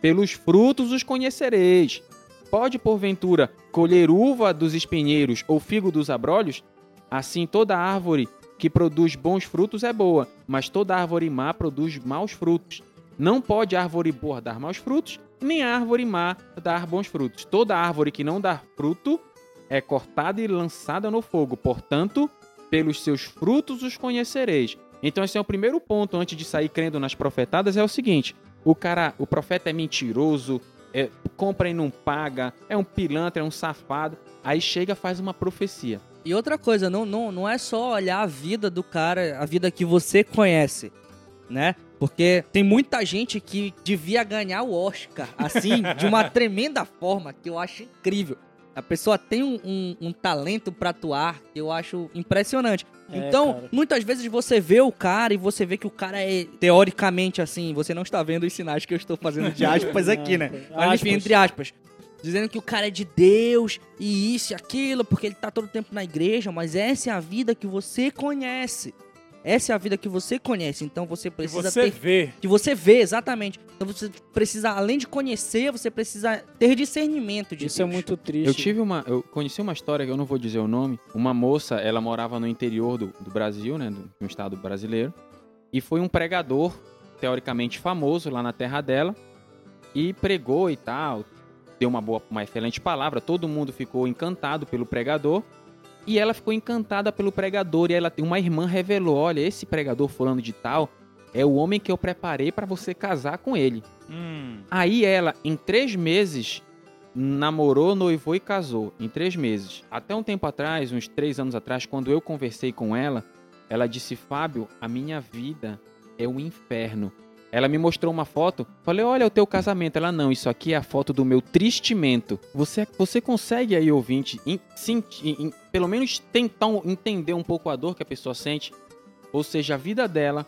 Pelos frutos os conhecereis. Pode, porventura, colher uva dos espinheiros ou figo dos abrolhos? Assim, toda árvore que produz bons frutos é boa, mas toda árvore má produz maus frutos. Não pode árvore boa dar maus frutos, nem árvore má dar bons frutos. Toda árvore que não dá fruto é cortada e lançada no fogo. Portanto, pelos seus frutos os conhecereis. Então esse é o primeiro ponto antes de sair crendo nas profetadas é o seguinte: o cara, o profeta é mentiroso, é, compra e não paga, é um pilantra, é um safado. Aí chega faz uma profecia. E outra coisa, não, não, não é só olhar a vida do cara, a vida que você conhece, né? Porque tem muita gente que devia ganhar o Oscar, assim, de uma <laughs> tremenda forma, que eu acho incrível. A pessoa tem um, um- um talento pra atuar que eu acho impressionante. É, então, cara. muitas vezes você vê o cara e você vê que o cara é teoricamente assim. Você não está vendo os sinais que eu estou fazendo de aspas aqui, né? <laughs> Mas enfim, entre aspas. Dizendo que o cara é de Deus e isso e aquilo, porque ele tá todo tempo na igreja, mas essa é a vida que você conhece. Essa é a vida que você conhece, então você Que precisa você ter. vê. Que você vê, exatamente. Então você precisa, além de conhecer, você precisa ter discernimento de Isso é Deus. muito triste. Eu tive uma. Eu conheci uma história que eu não vou dizer o nome. Uma moça, ela morava no interior do, do Brasil, né? Do, um estado brasileiro. E foi um pregador, teoricamente famoso, lá na terra dela. E pregou e tal. Deu uma boa, uma excelente palavra. Todo mundo ficou encantado pelo pregador. E ela ficou encantada pelo pregador. E ela tem uma irmã revelou: olha, esse pregador fulano de tal é o homem que eu preparei para você casar com ele. Hum. Aí ela, em três meses, namorou, noivou e casou. Em três meses. Até um tempo atrás, uns três anos atrás, quando eu conversei com ela, ela disse: Fábio, a minha vida é um inferno. Ela me mostrou uma foto. Falei: Olha o teu casamento. Ela: Não, isso aqui é a foto do meu tristimento. Você, você consegue aí, ouvinte, sentir, em- pelo menos tentar entender um pouco a dor que a pessoa sente? Ou seja, a vida dela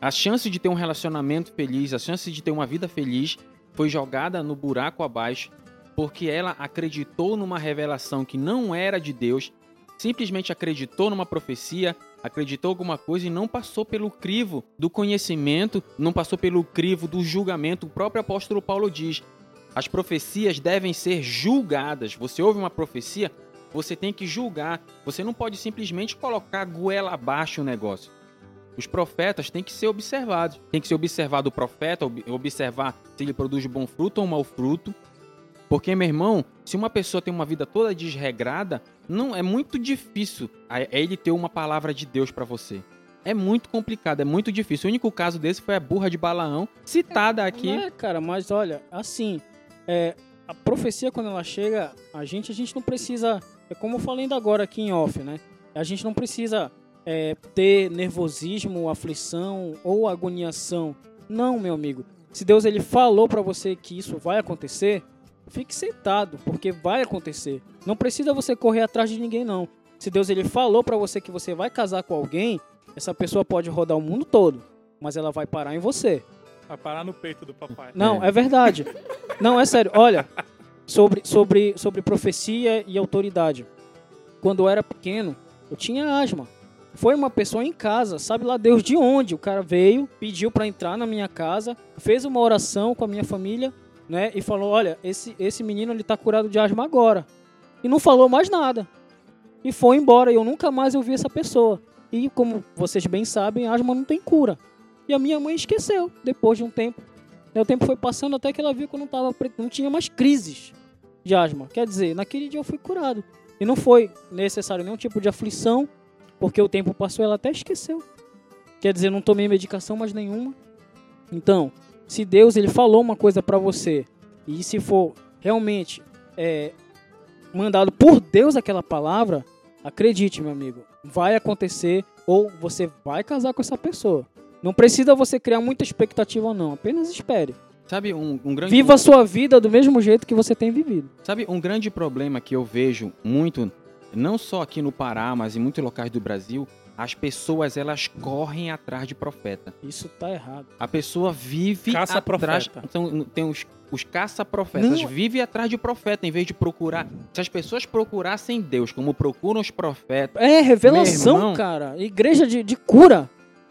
a chance de ter um relacionamento feliz, a chance de ter uma vida feliz foi jogada no buraco abaixo porque ela acreditou numa revelação que não era de Deus simplesmente acreditou numa profecia, acreditou alguma coisa e não passou pelo crivo do conhecimento, não passou pelo crivo do julgamento. O próprio apóstolo Paulo diz: as profecias devem ser julgadas. Você ouve uma profecia, você tem que julgar. Você não pode simplesmente colocar goela abaixo o negócio. Os profetas têm que ser observados. Tem que ser observado o profeta, ob- observar se ele produz bom fruto ou mau fruto. Porque, meu irmão, se uma pessoa tem uma vida toda desregrada, não é muito difícil a- é ele ter uma palavra de Deus pra você. É muito complicado, é muito difícil. O único caso desse foi a burra de Balaão, citada aqui. É, cara, mas olha, assim, é, a profecia quando ela chega, a gente, a gente não precisa, é como eu falei ainda agora aqui em off, né? A gente não precisa é, ter nervosismo, aflição ou agoniação. Não, meu amigo. Se Deus ele falou pra você que isso vai acontecer, fique sentado, porque vai acontecer. Não precisa você correr atrás de ninguém não. Se Deus ele falou pra você que você vai casar com alguém, essa pessoa pode rodar o mundo todo, mas ela vai parar em você. Vai parar no peito do papai. Não, é verdade. Não, é sério. Olha, sobre, sobre, sobre profecia e autoridade. Quando eu era pequeno, eu tinha asma. Foi uma pessoa em casa, sabe lá Deus de onde? O cara veio, pediu para entrar na minha casa, fez uma oração com a minha família, né? E falou: Olha, esse, esse menino ele tá curado de asma agora. E não falou mais nada. E foi embora. E eu nunca mais ouvi essa pessoa. E como vocês bem sabem, asma não tem cura. E a minha mãe esqueceu depois de um tempo. E o tempo foi passando até que ela viu que eu não, tava, não tinha mais crises de asma. Quer dizer, naquele dia eu fui curado. E não foi necessário nenhum tipo de aflição, porque o tempo passou e ela até esqueceu. Quer dizer, não tomei medicação mais nenhuma. Então, se Deus ele falou uma coisa pra você, e se for realmente é, mandado por Deus aquela palavra, acredite, meu amigo, vai acontecer ou você vai casar com essa pessoa. Não precisa você criar muita expectativa, não. Apenas espere. Sabe um, um grande Viva a sua vida do mesmo jeito que você tem vivido. Sabe, um grande problema que eu vejo muito, não só aqui no Pará, mas em muitos locais do Brasil, as pessoas elas correm atrás de profeta. Isso tá errado. A pessoa vive Caça atrás. profeta. Então, tem os, os caça-profetas, Não. vivem atrás de profeta em vez de procurar. Se as pessoas procurassem Deus como procuram os profetas, É, revelação, irmão. cara. Igreja de, de cura.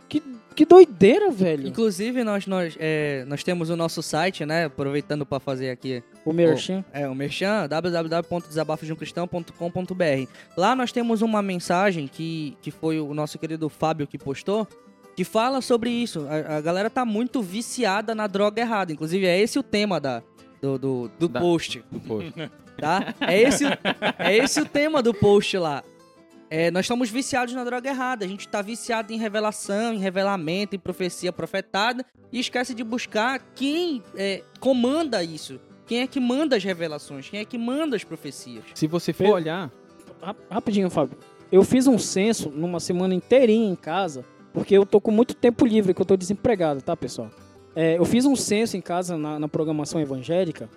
Que, que doideira, velho. Inclusive, nós, nós, é, nós temos o nosso site, né? Aproveitando para fazer aqui O Merchan. É, o Merchan, www.desabafosdeumcristão.com.br. Lá nós temos uma mensagem que, que foi o nosso querido Fábio que postou, que fala sobre isso. A, a galera tá muito viciada na droga errada. Inclusive, é esse o tema da, do, do, do Da- post, pô, tá? É esse, o- é esse o tema do post lá. É, nós estamos viciados na droga errada. A gente tá viciado em revelação, em revelamento, em profecia profetada e esquece de buscar quem é, comanda isso. Quem é que manda as revelações? Quem é que manda as profecias? se você for Pedro. olhar, Ra- Rapidinho, Fábio. Eu fiz um censo numa semana inteirinha em casa, porque eu tô com muito tempo livre, que eu tô desempregado, tá, pessoal? É, eu fiz um censo em casa na, na programação evangélica.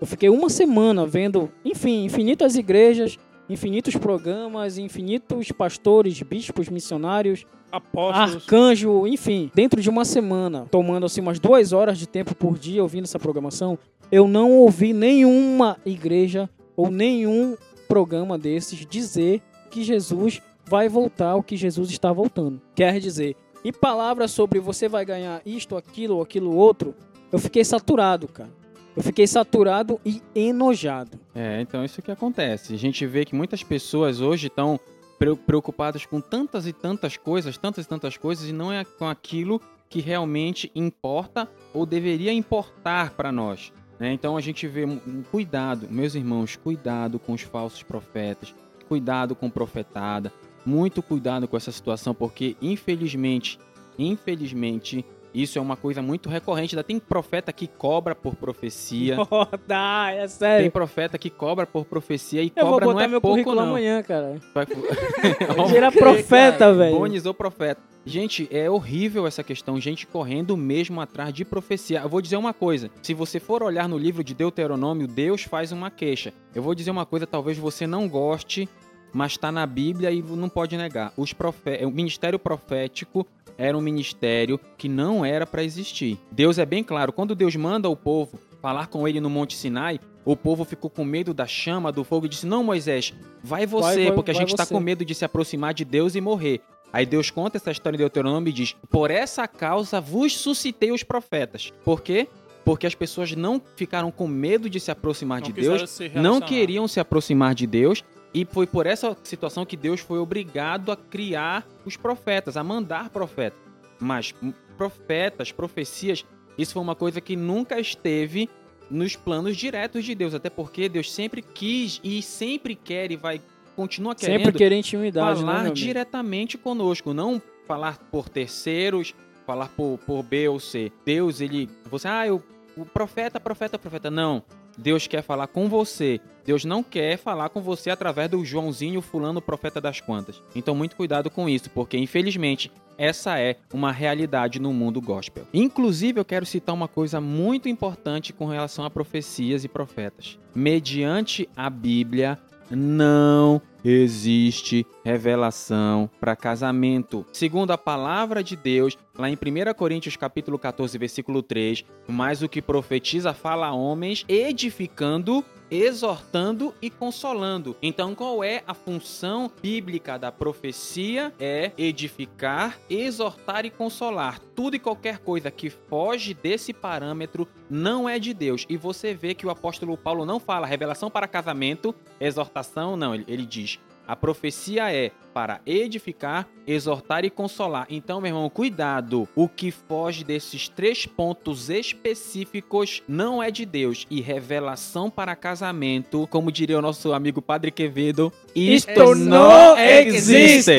Eu fiquei uma semana vendo, enfim, infinitas igrejas, infinitos programas, infinitos pastores, bispos, missionários, Apóstolos. arcanjo, enfim, dentro de uma semana, tomando assim umas duas horas de tempo por dia ouvindo essa programação, eu não ouvi nenhuma igreja ou nenhum programa desses dizer que Jesus vai voltar ou que Jesus está voltando. Quer dizer, e palavras sobre você vai ganhar isto, aquilo ou aquilo outro, eu fiquei saturado, cara. Eu fiquei saturado e enojado. É, então isso que acontece. A gente vê que muitas pessoas hoje estão pre- preocupadas com tantas e tantas coisas, tantas e tantas coisas, e não é com aquilo que realmente importa ou deveria importar para nós. né? Então a gente vê cuidado, meus irmãos, cuidado com os falsos profetas, cuidado com profetada, muito cuidado com essa situação, porque infelizmente, infelizmente, isso é uma coisa muito recorrente. Tem profeta que cobra por profecia. <laughs> Oh, dá, é Tem sério. profeta que cobra por profecia e Eu vou cobra não botar é meu pouco currículo não. amanhã, cara. Vai... <laughs> <laughs> Virar profeta, velho. Bonizou profeta. Gente, é horrível essa questão, gente correndo mesmo atrás de profecia. Eu vou dizer uma coisa, se você for olhar no livro de Deuteronômio, Deus faz uma queixa. Eu vou dizer uma coisa, talvez você não goste, mas está na Bíblia e não pode negar. Os profe... O ministério profético era um ministério que não era para existir. Deus é bem claro, quando Deus manda o povo falar com ele no Monte Sinai, o povo ficou com medo da chama, do fogo, e disse: Não, Moisés, vai você, vai- porque a vai gente está você." com medo de se aproximar de Deus e morrer. Aí Deus conta essa história em Deuteronômio e diz: Por essa causa vos suscitei os profetas. Por quê? Porque as pessoas não ficaram com medo de se aproximar Não de Deus, não queriam se aproximar de Deus. E foi por essa situação que Deus foi obrigado a criar os profetas, a mandar profetas. Mas profetas, profecias, isso foi uma coisa que nunca esteve nos planos diretos de Deus. Até porque Deus sempre quis e sempre quer e vai continua querendo Sempre querer intimidade, né, falar amigo? diretamente conosco, não falar por terceiros, falar por, por B ou C. Deus, ele. Você, ah, eu, o profeta, profeta, profeta. Não. Deus quer falar com você. Deus não quer falar com você através do Joãozinho fulano profeta das quantas. Então muito cuidado com isso, porque infelizmente essa é uma realidade no mundo gospel. Inclusive eu quero citar uma coisa muito importante com relação a profecias e profetas. Mediante a Bíblia não existe revelação para casamento. Segundo a palavra de Deus, lá em 1 Coríntios capítulo 14, versículo 3, mas o que profetiza fala a homens, edificando, exortando e consolando. Então, qual é a função bíblica da profecia? É edificar, exortar e consolar. Tudo e qualquer coisa que foge desse parâmetro não é de Deus. E você vê que o apóstolo Paulo não fala revelação para casamento, exortação, não. Ele, ele diz a profecia é para edificar, exortar e consolar. Então, meu irmão, cuidado. O que foge desses três pontos específicos não é de Deus. E revelação para casamento, como diria o nosso amigo Padre Quevedo, isto não existe.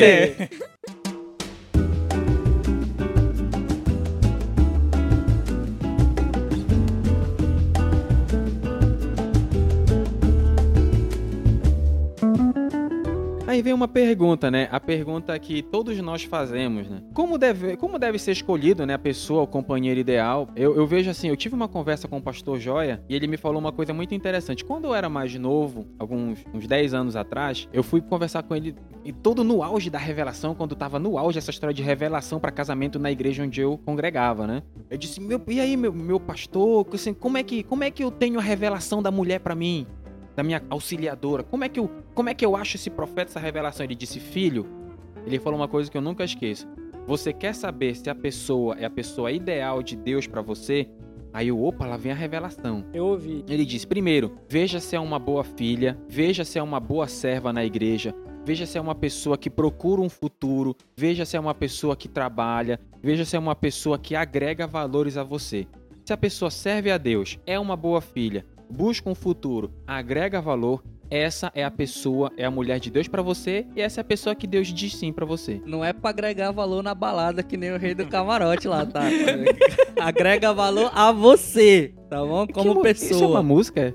Aí vem uma pergunta, né? A pergunta que todos nós fazemos, né? Como deve, como deve ser escolhido, né, a pessoa, o companheiro ideal? Eu, eu vejo assim, eu tive uma conversa com o pastor Joia e ele me falou uma coisa muito interessante. Quando eu era mais novo, alguns uns 10 anos atrás, eu fui conversar com ele e todo no auge da revelação, quando tava no auge essa história de revelação para casamento na igreja onde eu congregava, né? Eu disse: "Meu, e aí, meu, meu pastor, assim, como é que como é que eu tenho a revelação da mulher para mim?" Da minha auxiliadora. Como é que eu, como é que eu acho esse profeta essa revelação? Ele disse: "Filho, ele falou uma coisa que eu nunca esqueço. Você quer saber se a pessoa é a pessoa ideal de Deus para você? Aí eu, opa, lá vem a revelação. Eu ouvi. Ele diz: primeiro, veja se é uma boa filha, veja se é uma boa serva na igreja, veja se é uma pessoa que procura um futuro, veja se é uma pessoa que trabalha, veja se é uma pessoa que agrega valores a você. Se a pessoa serve a Deus, é uma boa filha, busca um futuro, agrega valor, essa é a pessoa, é a mulher de Deus pra você e essa é a pessoa que Deus diz sim pra você. Não é pra agregar valor na balada que nem o rei do camarote lá, tá? <laughs> Agrega valor a você, tá bom? Como Que mu- Isso é uma pessoa. música?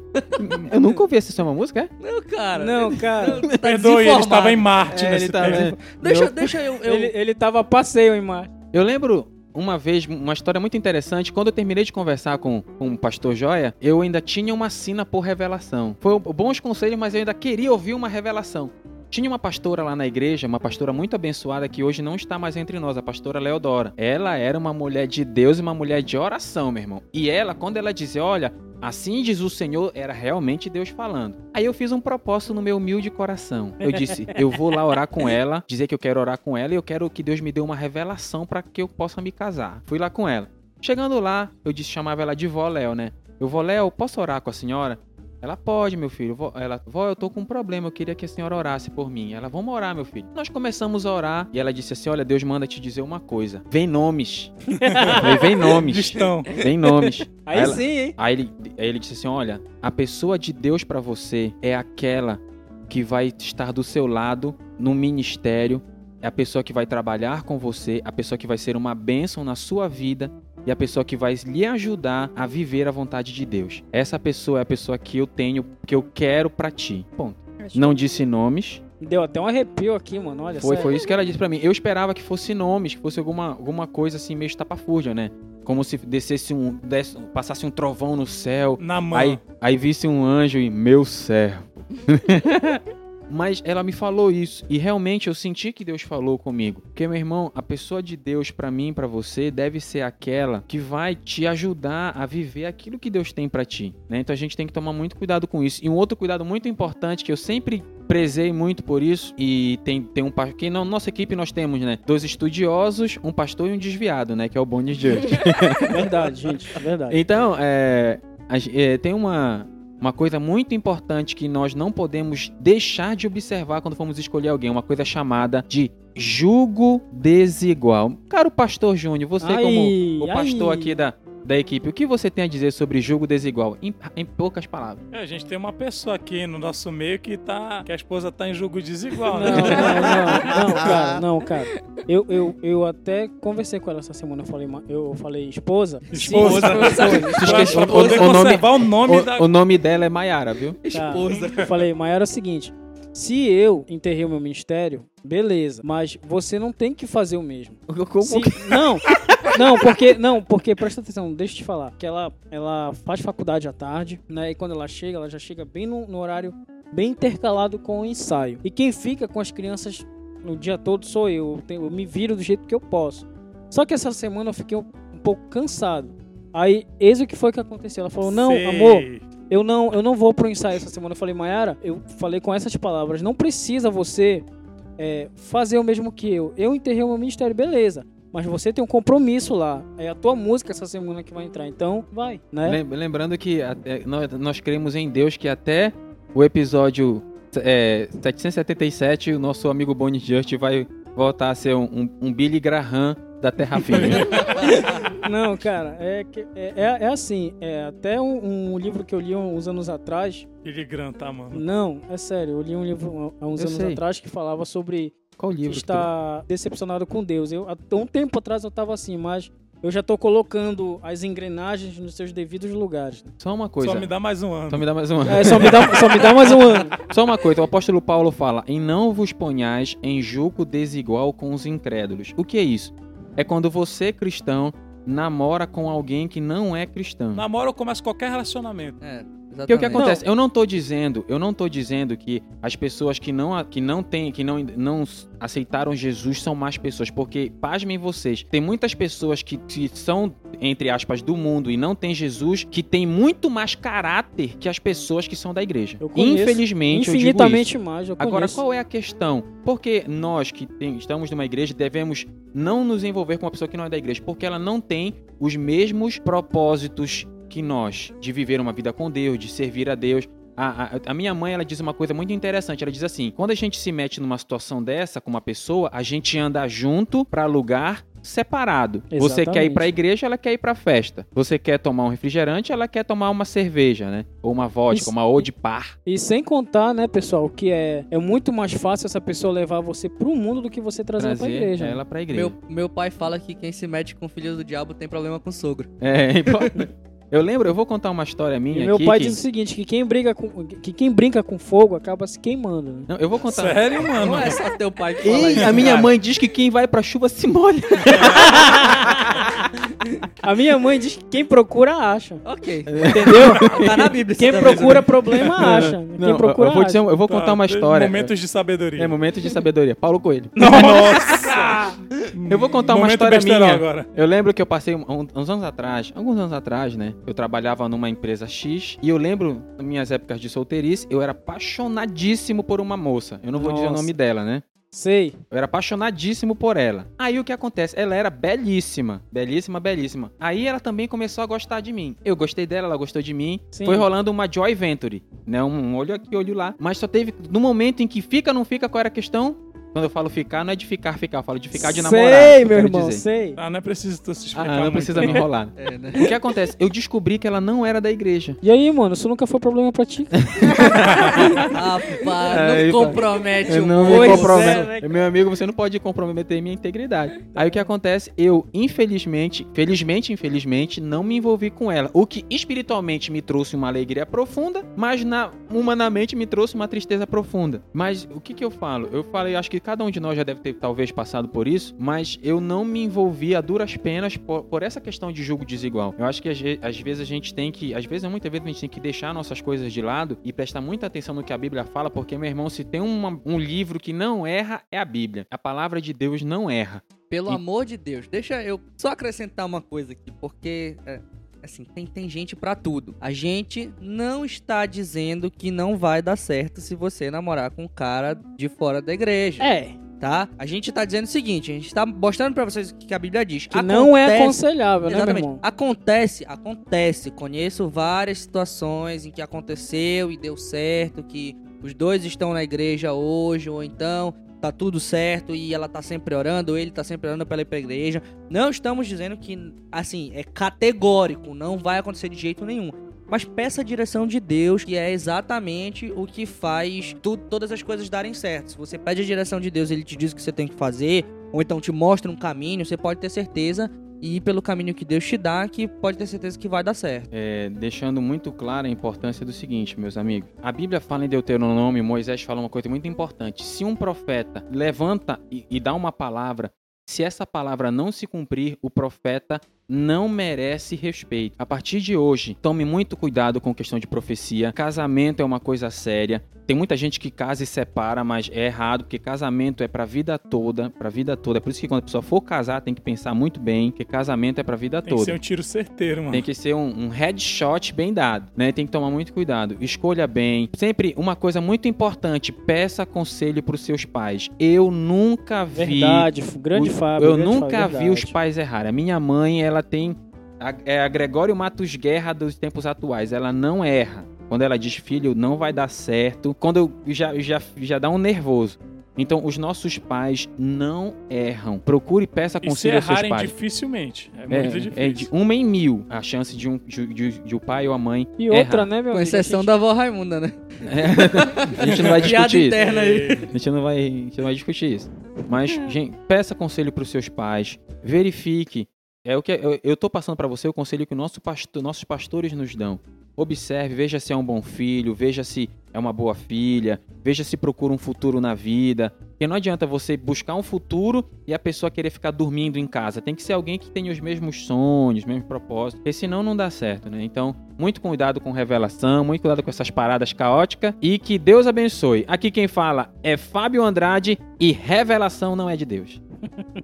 Eu nunca ouvi essa isso é uma música, é? Não, cara. Não, cara. Tá Perdoe, ele estava em Marte É, nesse ele tá, tempo. né? Deixa, Meu- deixa eu. eu- Ele, ele tava a passeio em mar. Eu lembro uma vez, uma história muito interessante. Quando eu terminei de conversar com, com o pastor Joia, eu ainda tinha uma sina por revelação. Foi bons conselhos, mas eu ainda queria ouvir uma revelação. Tinha uma pastora lá na igreja, uma pastora muito abençoada que hoje não está mais entre nós, a pastora Leodora. Ela era uma mulher de Deus e uma mulher de oração, meu irmão. E ela, quando ela dizia, olha, assim diz o Senhor, era realmente Deus falando. Aí eu fiz um propósito no meu humilde coração. Eu disse, eu vou lá orar com ela, dizer que eu quero orar com ela e eu quero que Deus me dê uma revelação para que eu possa me casar. Fui lá com ela. Chegando lá, eu disse, chamava ela de vó Léo, né? Eu, vó Léo, posso orar com a senhora? Ela pode, meu filho. Vó, ela, vó, eu tô com um problema, eu queria que a senhora orasse por mim. Ela, vamos orar, meu filho. Nós começamos a orar e ela disse assim: Olha, Deus manda te dizer uma coisa. Vem nomes. Falei, Vem nomes. <laughs> Distão. Vem nomes. Aí, ela- sim, hein? Aí ele, aí ele disse assim: Olha, a pessoa de Deus pra você é aquela que vai estar do seu lado no ministério, é a pessoa que vai trabalhar com você, a pessoa que vai ser uma bênção na sua vida e a pessoa que vai lhe ajudar a viver a vontade de Deus. Essa pessoa é a pessoa que eu tenho, que eu quero pra ti. Ponto. Não disse nomes. Deu até um arrepio aqui, mano. Olha Foi, só. foi isso que ela disse pra mim. Eu esperava que fosse nomes, que fosse alguma, alguma coisa assim meio estapafúrdia, né? Como se descesse um, desse- passasse um trovão no céu, Na mão. Aí, aí visse um anjo e meu servo. <laughs> Mas ela me falou isso e realmente eu senti que Deus falou comigo. Porque meu irmão, a pessoa de Deus pra mim, pra você, deve ser aquela que vai te ajudar a viver aquilo que Deus tem pra ti, né? Então a gente tem que tomar muito cuidado com isso. E um outro cuidado muito importante que eu sempre prezei muito por isso e tem, tem um que na nossa equipe nós temos, né, dois estudiosos, um pastor e um desviado, né, que é o Bonnie Judge. <laughs> Verdade, gente. Verdade. Então, é, é, tem uma, uma coisa muito importante que nós não podemos deixar de observar quando formos escolher alguém, uma coisa chamada de julgo desigual. Caro pastor Júnior, você Ai, como o pastor ai. aqui da, da equipe, o que você tem a dizer sobre julgo desigual? Em, em poucas palavras. É, a gente tem uma pessoa aqui no nosso meio que tá. que a esposa tá em julgo desigual, Não, né? não, não, não, <laughs> cara, não, cara. Eu, eu, eu até conversei com ela essa semana, eu falei, eu falei, esposa. Esposa. <laughs> Pra o- nome- conservar o nome da. O, nome dela é Maiara, viu? Tá. Eu falei, Maiara, é o seguinte: se eu enterrei o meu ministério, beleza, mas você não tem que fazer o mesmo. Como Se- que- não, não, porque não, porque presta atenção, deixa eu te falar, que ela ela faz faculdade à tarde, né? E quando ela chega, ela já chega bem no, no horário bem intercalado com o ensaio. E quem fica com as crianças no dia todo sou eu, eu, tenho- eu me viro do jeito que eu posso. Só que essa semana eu fiquei um, um pouco cansado. Aí, eis o que foi que aconteceu. Ela falou: "Não, Sei. amor, eu não, eu não vou pro ensaio essa semana. Eu falei, Mayara, eu falei com essas palavras, não precisa você é, fazer o mesmo que eu. Eu enterrei o meu ministério, beleza. Mas você tem um compromisso lá. É a tua música essa semana que vai entrar. Então, vai, né? Lem- Lembrando que nós, nós cremos em Deus que até o episódio é, 777, o nosso amigo Bonnie Just vai voltar a ser um, um- um Billy Graham da Terra Firme. <laughs> Não, cara, é, que- é, é, é assim. É até um, um livro que eu li uns anos atrás. Billy Graham, tá, mano? Não, é sério. Eu li um livro há uns Eu anos sei. atrás que falava sobre Qual livro? que tu- está decepcionado com Deus. Eu, há um tempo atrás eu tava assim, mas eu já tô colocando as engrenagens nos seus devidos lugares. Só uma coisa. Só me dá mais um ano. Só me dá mais uma. É, só me dá, só me dá mais um ano. <laughs> Só uma coisa, o apóstolo Paulo fala: "E não vos ponhais em julgo desigual com os incrédulos". O que é isso? É quando você cristão namora com alguém que não é cristão. Namoro ou começa qualquer relacionamento. É, Porque o que acontece? Eu não tô dizendo, eu não tô dizendo que as pessoas que não que não têm, que não, não aceitaram Jesus são más pessoas, porque pasmem vocês, tem muitas pessoas que, que são entre aspas do mundo e não tem Jesus, que tem muito mais caráter que as pessoas que são da igreja. Eu conheço Infelizmente, eu digo isso. Infinitamente mais, eu Agora, qual é a questão? Porque nós que tem- estamos numa igreja devemos não nos envolver com uma pessoa que não é da igreja, porque ela não tem os mesmos propósitos que nós, de viver uma vida com Deus, de servir a Deus. A, a- a minha mãe, ela diz uma coisa muito interessante. Ela diz assim: quando a gente se mete numa situação dessa com uma pessoa, a gente anda junto para lugar separado. Você quer ir Exatamente. para a igreja, ela quer ir para festa. Você quer tomar um refrigerante, ela quer tomar uma cerveja, né? Ou uma vodka, Isso- uma old par. E sem contar, né, pessoal, que é, é muito mais fácil essa pessoa levar você pro mundo do que você trazer, pra Trazer igreja. né? ela para a igreja. Meu, meu pai fala que quem se mete com filhos do diabo tem problema com sogro. É, <laughs> importante. Eu lembro, eu vou contar uma história minha E meu aqui pai que... diz o seguinte, que quem, briga com, que quem brinca com fogo acaba se queimando. né? Não, eu vou contar. Sério, mano? Não é só teu pai que fala Ei, isso. a minha cara. mãe diz que quem vai pra chuva se molha. <laughs> <laughs> A minha mãe diz que quem procura acha. Ok. Entendeu? <laughs> Tá na Bíblia. Quem procura problema <laughs> acha. Quem Não, procura eu vou, dizer, acha. eu vou Tá, contar uma tem história. Momentos de sabedoria. É, momentos de sabedoria. Paulo Coelho. Nossa! Eu vou contar uma Momento história besterol minha. agora. Eu lembro que eu passei um- uns anos atrás, alguns anos atrás, né? Eu trabalhava numa empresa X e eu lembro, nas minhas épocas de solteirice, eu era apaixonadíssimo por uma moça. Eu não vou dizer o Nossa. nome dela, né? Sei. Eu era apaixonadíssimo por ela. Aí o que acontece? Ela era belíssima. Belíssima, belíssima. Aí ela também começou a gostar de mim. Eu gostei dela, ela gostou de mim. Sim. Foi rolando uma Joy Venture. Né? Um olho aqui, olho lá. Mas só teve. No momento em que fica, não fica, qual era a questão? Quando eu falo ficar, não é de ficar, ficar. Eu falo de ficar de namorar. Sei, eu meu irmão, dizer. sei. Ah, não é preciso tu se explicar Ah, não muito. precisa me enrolar. <laughs> É, né? O que acontece? Eu descobri que ela não era da igreja. E aí, mano, isso nunca foi problema pra ti? <laughs> Rapaz, Aí, não pá. compromete o não me comprometo. é, né, Meu amigo, você não pode comprometer minha integridade. Aí o que acontece? Eu, infelizmente, felizmente, infelizmente, não me envolvi com ela. O que espiritualmente me trouxe uma alegria profunda, mas na, humanamente me trouxe uma tristeza profunda. Mas o que que eu falo? Eu falei, acho que cada um de nós já deve ter talvez passado por isso, mas eu não me envolvi a duras penas por, por essa questão de julgo desigual. Eu acho que às, às vezes a gente tem que, às vezes, muitas vezes a gente tem que deixar nossas coisas de lado e prestar muita atenção no que a Bíblia fala, porque, meu irmão, se tem uma- um livro que não erra, é a Bíblia. A palavra de Deus não erra. Pelo E- amor de Deus, deixa eu só acrescentar uma coisa aqui, porque é, assim, tem, tem gente pra tudo. A gente não está dizendo que não vai dar certo se você namorar com um cara de fora da igreja, É, tá? A gente tá dizendo o seguinte, a gente tá mostrando pra vocês o que a Bíblia diz. que não é Acontece- aconselhável, né, Exatamente. irmão? Acontece, acontece. Conheço várias situações em que aconteceu e deu certo, que os dois estão na igreja hoje, ou então tá tudo certo e ela tá sempre orando, ou ele tá sempre orando pela igreja. Não estamos dizendo que, assim, é categórico, não vai acontecer de jeito nenhum. Mas peça a direção de Deus, que é exatamente o que faz tu- todas as coisas darem certo. Se você pede a direção de Deus, ele te diz o que você tem que fazer, ou então te mostra um caminho, você pode ter certeza e ir pelo caminho que Deus te dá, que pode ter certeza que vai dar certo. É, deixando muito clara a importância do seguinte, meus amigos. A Bíblia fala em Deuteronômio, Moisés fala uma coisa muito importante. Se um profeta levanta e, e dá uma palavra, se essa palavra não se cumprir, o profeta não merece respeito. A partir de hoje, tome muito cuidado com questão de profecia. Casamento é uma coisa séria. Tem muita gente que casa e separa, mas é errado, porque casamento é pra vida toda, pra vida toda. É por isso que quando a pessoa for casar, tem que pensar muito bem, que casamento é pra vida Tem que toda. ser um tiro certeiro, mano. Tem que ser um, um headshot bem dado, né? Tem que tomar muito cuidado. Escolha bem. Sempre uma coisa muito importante: peça conselho para os seus pais. Eu nunca vi. Verdade, grande o- Fábio. Eu grande nunca Fábio, vi os verdade. pais errarem. A minha mãe, ela tem. a- É a Gregório Matos Guerra dos tempos atuais. Ela não erra. Quando ela diz, filho, não vai dar certo. Quando eu já, já, já dá um nervoso. Então, os nossos pais não erram. Procure e peça se conselho aos seus errarem pais. dificilmente. É É, muito é difícil. de uma em mil a chance de, um, de, de- de o pai ou a mãe E outra, errar. né, meu Com exceção gente- da avó Raimunda, né? <laughs> A gente não vai <laughs> Piada discutir isso. interna aí. A gente não vai, a gente não vai discutir isso. Mas, gente, peça conselho para os seus pais. Verifique. É o que eu, tô passando para você o conselho que nosso pastor, nossos pastores nos dão. Observe, veja se é um bom filho, veja se é uma boa filha, veja se procura um futuro na vida. Porque não adianta você buscar um futuro e a pessoa querer ficar dormindo em casa. Tem que ser alguém que tenha os mesmos sonhos, os mesmos propósitos, porque senão não dá certo, né? Então, muito cuidado com revelação, muito cuidado com essas paradas caóticas e que Deus abençoe. Aqui quem fala é Fábio Andrade e revelação não é de Deus.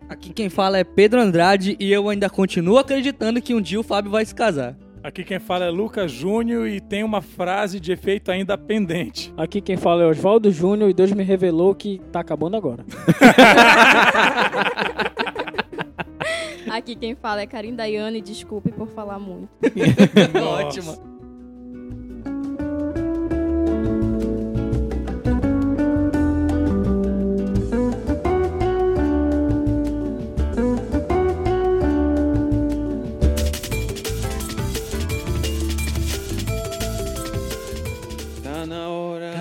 Aqui quem fala é Pedro Andrade e eu ainda continuo acreditando que um dia o Fábio vai se casar. Aqui quem fala é Lucas Júnior e tem uma frase de efeito ainda pendente. Aqui quem fala é Oswaldo Júnior e Deus me revelou que tá acabando agora. <laughs> Aqui quem fala é Karim Dayane, desculpe por falar muito. <laughs> Ótimo. Tá na hora.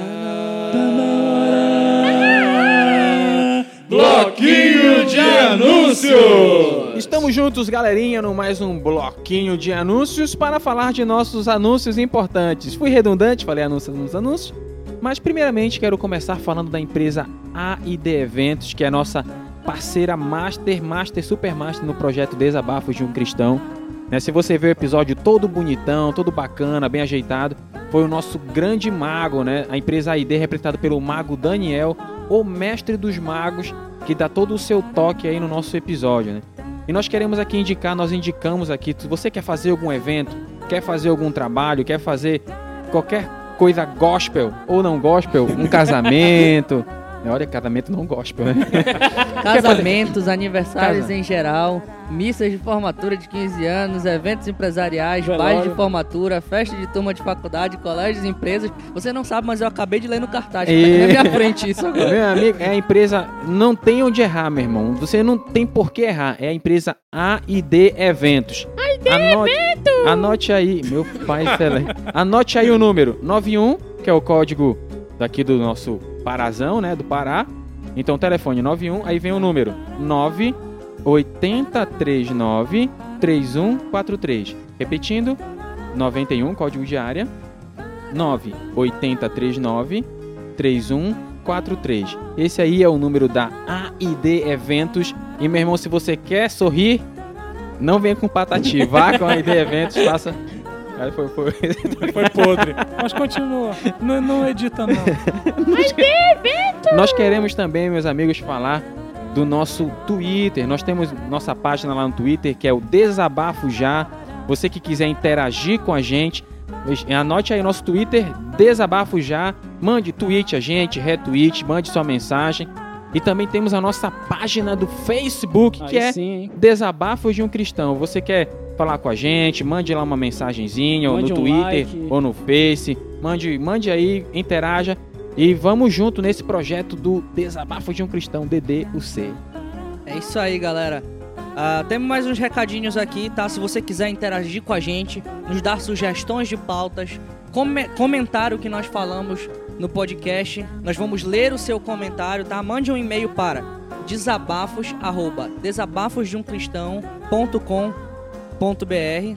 Bloquinho de anúncios! Estamos juntos, galerinha, no mais um bloquinho de anúncios para falar de nossos anúncios importantes. Fui redundante, falei anúncios nos anúncios, mas primeiramente quero começar falando da empresa AID Eventos, que é a nossa parceira Master, Master, Super Master no projeto Desabafos de um Cristão. Né, se você vê o episódio todo bonitão, todo bacana, bem ajeitado, foi o nosso grande mago, né? A empresa AID representada pelo mago Daniel, o mestre dos magos, que dá todo o seu toque aí no nosso episódio, né? E nós queremos aqui indicar, nós indicamos aqui, se você quer fazer algum evento, quer fazer algum trabalho, quer fazer qualquer coisa gospel ou não gospel, um <laughs> casamento. Olha, casamento não gospel, né? <laughs> Casamentos, aniversários Casa. em geral, missas de formatura de 15 anos, eventos empresariais, bailes de formatura, festa de turma de faculdade, colégios e empresas. Você não sabe, mas eu acabei de ler no cartaz. Tá aqui na minha frente isso <laughs> agora. Meu amigo, é a empresa. Não tem onde errar, meu irmão. Você não tem por que errar. É a empresa AID Eventos. AID anote, Eventos! Anote aí, meu pai excelente. Anote aí o número 91, que é o código daqui do nosso Parazão, né? Do Pará. Então, telefone 91, aí vem o número 98039 3143. Repetindo, 91, código de área. 98039 991-991-99143. Esse aí é o número da AID Eventos. E, meu irmão, se você quer sorrir, não venha com patati. Vá com a AID Eventos, faça... Aí foi, foi. <laughs> Foi podre. Mas continua. Não, não edita, não. <laughs> Nós queremos também, meus amigos, falar do nosso Twitter. Nós temos nossa página lá no Twitter, que é o Desabafo Já. Você que quiser interagir com a gente, anote aí nosso Twitter, Desabafo Já. Mande tweet a gente, retweet, mande sua mensagem. E também temos a nossa página do Facebook, que Aí é sim? Desabafos de um Cristão. Você quer falar com a gente, mande lá uma mensagenzinha, ou Mande no um Twitter, like. ou no Face. Mande, mande aí, interaja. E vamos junto nesse projeto do Desabafos de um Cristão, DDUC. É isso aí, galera. Ah, temos mais uns recadinhos aqui, tá? Se você quiser interagir com a gente, nos dar sugestões de pautas, come- comentar o que nós falamos no podcast, nós vamos ler o seu comentário, tá? Mande um e-mail para desabafos, arroba, desabafosdeumcristão.com.br,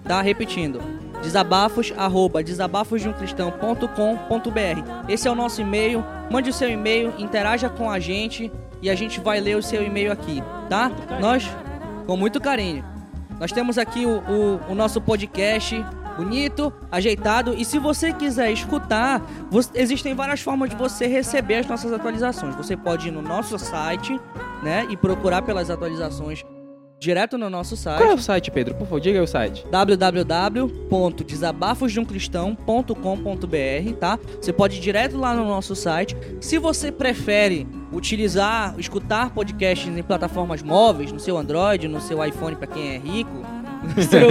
tá? Repetindo, desabafos, arroba, desabafosdeumcristão.com.br. Esse é o nosso e-mail, mande o seu e-mail, interaja com a gente e a gente vai ler o seu e-mail aqui, tá? Nós, com muito carinho. Nós temos aqui o, o, o nosso podcast bonito, ajeitado. E se você quiser escutar, você- existem várias formas de você receber as nossas atualizações. Você pode ir no nosso site, né? E procurar pelas atualizações direto no nosso site Qual é o site, Pedro? Por favor, diga aí o site. www.desabafosdeumcristão.com.br, tá? Você pode ir direto lá no nosso site. Se você prefere utilizar, escutar podcasts em plataformas móveis, no seu Android, no seu iPhone para quem é rico, <laughs> seu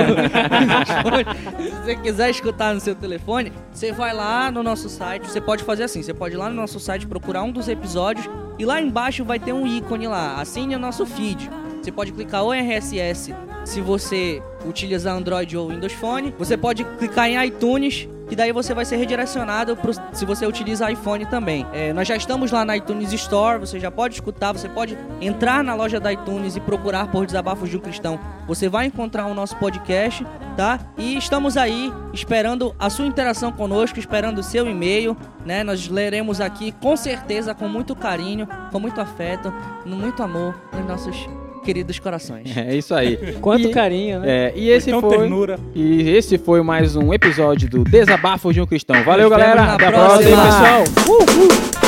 se você quiser escutar no seu telefone, você vai lá no nosso site. Você pode fazer assim: você pode ir lá no nosso site procurar um dos episódios e lá embaixo vai ter um ícone lá. Assine o nosso feed. Você pode clicar ou em RSS se você utilizar Android ou Windows Phone. Você pode clicar em iTunes e daí você vai ser redirecionado pro, se você utiliza iPhone também. É, nós já estamos lá na iTunes Store, você já pode escutar, você pode entrar na loja da iTunes e procurar por Desabafos de um Cristão. Você vai encontrar o nosso podcast, tá? E estamos aí esperando a sua interação conosco, esperando o seu e-mail, né? Nós leremos aqui com certeza com muito carinho, com muito afeto, muito amor nos nossos queridos corações. É isso aí. <laughs> Quanto E- carinho, né? É, e esse então foi. ternura. E esse foi mais um episódio do Desabafos de um Cristão. Valeu, Nos galera. Até a próxima. próxima. pessoal. Uh, uh.